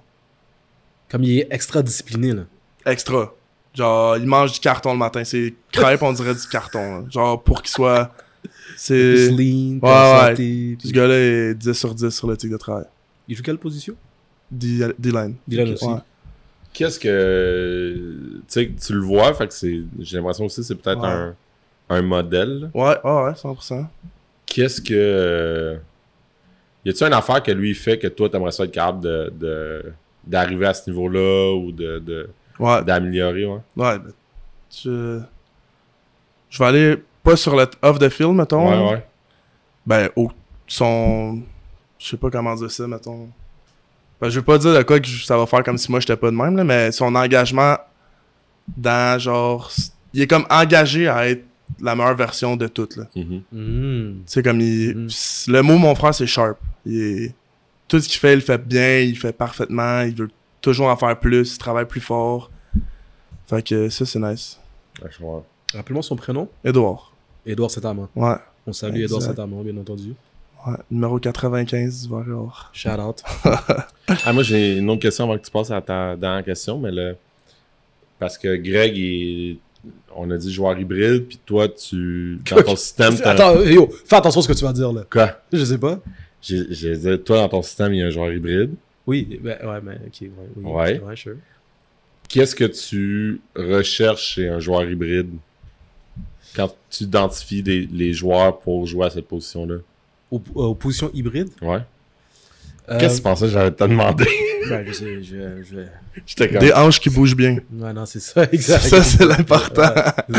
A: Comme il est extra discipliné, là.
B: extra. Genre, il mange du carton le matin. C'est crêpe, on dirait du carton. là. Genre, pour qu'il soit.
A: Plus
B: C'est.
A: lean,
B: ouais,
A: ouais,
B: ouais. Ce gars-là est 10 sur 10 sur l'éthique de travail.
A: Il joue quelle position?
B: D-line.
A: D-line aussi.
B: ouais.
C: Qu'est-ce que. Tu sais, tu le vois, fait que c'est. J'ai l'impression aussi que c'est peut-être
B: Ouais.
C: un, un modèle. là.
B: Ouais, ouais, ouais, 100%.
C: Qu'est-ce que. Y a-tu une affaire que lui fait que toi, t'aimerais ça être capable de. de- d'arriver à ce niveau-là ou de, de-
B: Ouais,
C: d'améliorer, ouais?
B: ouais. ben, je... je vais aller pas sur le off the field, mettons.
C: Ouais, ouais.
B: Ben, au, son. Je sais pas comment dire ça, mettons. Ben, je veux pas dire de quoi que ça va faire comme si moi j'étais pas de même, là, mais son engagement dans genre. Il est comme engagé à être la meilleure version de tout, là.
C: Mhm.
A: Hmm.
B: Tu sais, comme il.
A: Mm.
B: Le mot, mon frère, c'est sharp. Il est- Tout ce qu'il fait, il le fait bien, il le fait parfaitement, il veut toujours en faire plus, il travaille plus fort. Fait que ça, c'est nice.
C: Ouais, je vois.
A: Rappelle-moi son prénom.
B: Edouard.
A: Édouard Saint-Amand.
B: Ouais.
A: On salue
B: Exact.
A: Édouard Saint-Amand, bien entendu.
B: Ouais. Numéro 95 du.
A: Shout out.
C: Ah, moi, j'ai une autre question avant que tu passes à ta dernière question, mais le... parce que Greg. On a dit joueur hybride, puis toi, tu. Dans ton système, t'as.
A: Attends, yo, fais attention à ce que tu vas dire, là.
C: Quoi?
A: Je sais pas.
C: J'ai j'ai dit, toi, dans ton système, il y a un joueur hybride.
A: Oui, ben, ouais, mais ok, ouais. Oui,
C: Ouais.
A: Ouais, sure.
C: Qu'est-ce que tu recherches chez un joueur hybride quand tu identifies des- les joueurs pour jouer à cette position-là?
A: Aux, euh, aux positions hybrides?
C: Ouais.
A: euh,
C: Qu'est-ce que tu pensais que j'allais te demander?
A: Ben, je sais, je, je vais.
C: J'étais comme.
B: Des hanches qui bougent bien.
A: Ouais, non, c'est ça, exact.
B: Ça, c'est l'important.
A: Ouais.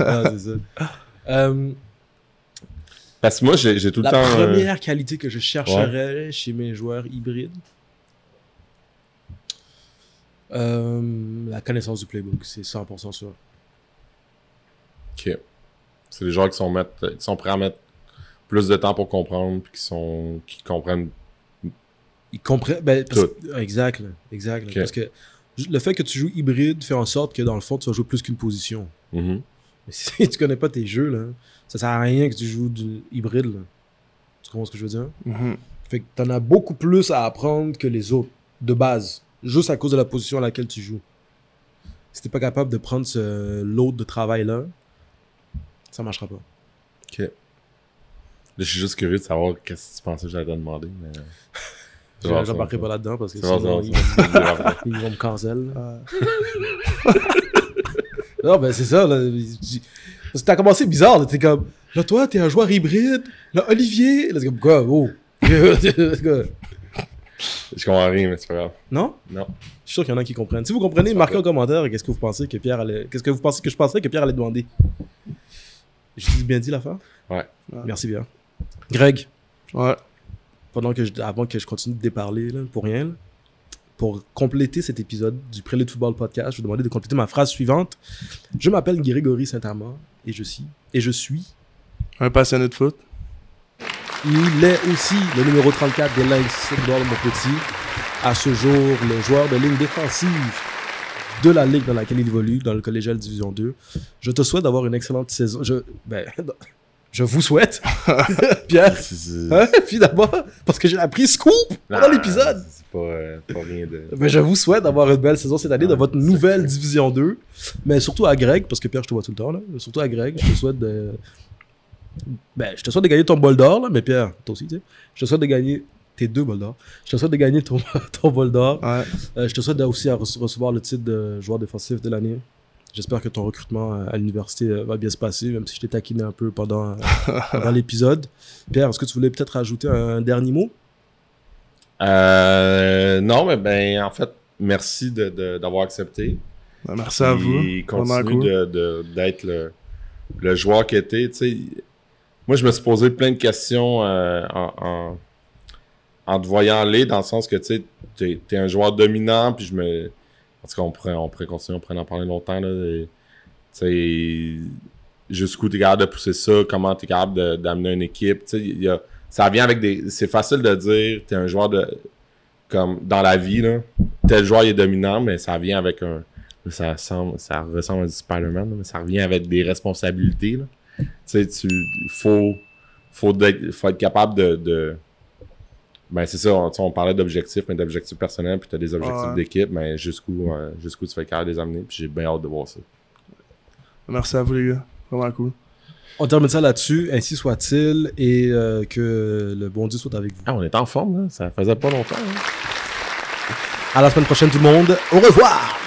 A: non, c'est ça. Euh,
C: Parce que moi, j'ai tout le
A: La
C: temps. euh,
A: première qualité que je chercherais chez mes joueurs hybrides, euh, la connaissance du playbook, c'est 100% sûr.
C: Ok. C'est les joueurs qui sont, mettre- qui sont prêts à mettre plus de temps pour comprendre, puis qui, sont, qui comprennent.
A: Ils comprennent. Ben, parce- exact, exact. Parce que le fait que tu joues hybride fait en sorte que dans le fond, tu vas jouer plus qu'une position.
C: Mhm.
A: Mais si tu connais pas tes jeux, là, ça sert à rien que tu joues du hybride. Là. Tu comprends ce que je veux dire?
B: Mhm.
A: Fait que t'en as beaucoup plus à apprendre que les autres, de base, juste à cause de la position à laquelle tu joues. Si t'es pas capable de prendre ce lot de travail-là, ça marchera pas.
C: Ok. Là, je suis juste curieux de savoir qu'est-ce que tu pensais que j'allais te demander. Mais... Bon,
A: j'embarquerai pas là-dedans parce que sinon, ils,
C: bon.
A: ils vont me cancel.
B: Ouais.
A: Non, ben c'est ça. Là. Tu- Parce que t'as commencé bizarre. là. T'es comme, là, toi, t'es un joueur hybride. Là, Olivier. Là, c'est comme, quoi? Oh.
C: Je comprends rien, mais c'est pas grave.
A: non?
C: Non.
A: Je suis sûr qu'il y en a qui comprennent. Si vous comprenez, marquez en commentaire qu'est-ce que vous pensez que Pierre allait... Qu'est-ce que vous pensez que je pensais que Pierre allait demander. J'ai bien dit l'affaire?
C: Ouais.
A: Merci bien. Greg,
B: Ouais.
A: pendant que je, avant que je continue de déparler là, pour rien, là, pour compléter cet épisode du Prélude Football Podcast, je vais demander de compléter ma phrase suivante. Je m'appelle Grégory Saint-Amand et je suis et je suis
B: Un passionné de foot.
A: Il est aussi le numéro 34 des Lynx Football, mon petit. À ce jour, le joueur de ligne défensive de la ligue dans laquelle il évolue, dans le collégial Division 2. Je te souhaite d'avoir une excellente saison. Je, ben, je vous souhaite, Pierre. Hein, Finalement, parce que j'ai appris scoop pendant l'épisode.
C: C'est pas, euh, pas rien de.
A: Mais je vous souhaite d'avoir une belle saison cette année dans votre nouvelle. Division 2. Mais surtout à Greg, parce que Pierre, je te vois tout le temps. Là. Surtout à Greg, je te souhaite de. Ben, je te souhaite de gagner ton bol d'or, là, mais Pierre, toi aussi, tu sais. Je te souhaite de gagner tes deux bols d'or. Je te souhaite de gagner ton, ton bol d'or.
B: Ouais.
A: Euh, je te souhaite aussi à rece- recevoir le titre de joueur défensif de l'année. J'espère que ton recrutement à à l'université euh, va bien se passer, même si je t'ai taquiné un peu pendant, euh, pendant l'épisode. Pierre, est-ce que tu voulais peut-être rajouter un dernier mot?
C: Euh, non, mais ben, en fait, merci de- de- d'avoir accepté.
B: Ben, merci à vous.
C: Et continue d'être le, le joueur. Tu sais, moi, je me suis posé plein de questions euh, en, en, en te voyant aller, dans le sens que tu sais, t'es es un joueur dominant, puis je me. En tout cas, on pourrait, on continuer, on pourrait en parler longtemps. Tu sais, jusqu'où t'es capable de pousser ça, comment t'es capable de- d'amener une équipe. Tu sais, ça vient avec des. C'est facile de dire, t'es un joueur de. Comme dans la vie, là, tel joueur est dominant, mais ça vient avec un. Ça, ressemble, ça ressemble à du Spider-Man, mais ça revient avec des responsabilités. là. Tu sais, tu. Faut. Faut, d'être- faut être capable de- ben, c'est ça, on, tu sais, on parlait d'objectifs, mais d'objectifs personnels, puis tu as des objectifs
B: Ouais.
C: d'équipe, mais jusqu'où euh, jusqu'où tu fais capable de les amener, puis j'ai bien hâte de voir ça.
B: Merci à vous, les gars. Vraiment cool.
A: On termine ça là-dessus, ainsi soit-il, et euh, que le bon Dieu soit avec vous.
C: Ah, on est en forme, là. ça faisait pas longtemps. hein?
A: À la semaine prochaine, tout le monde. Au revoir!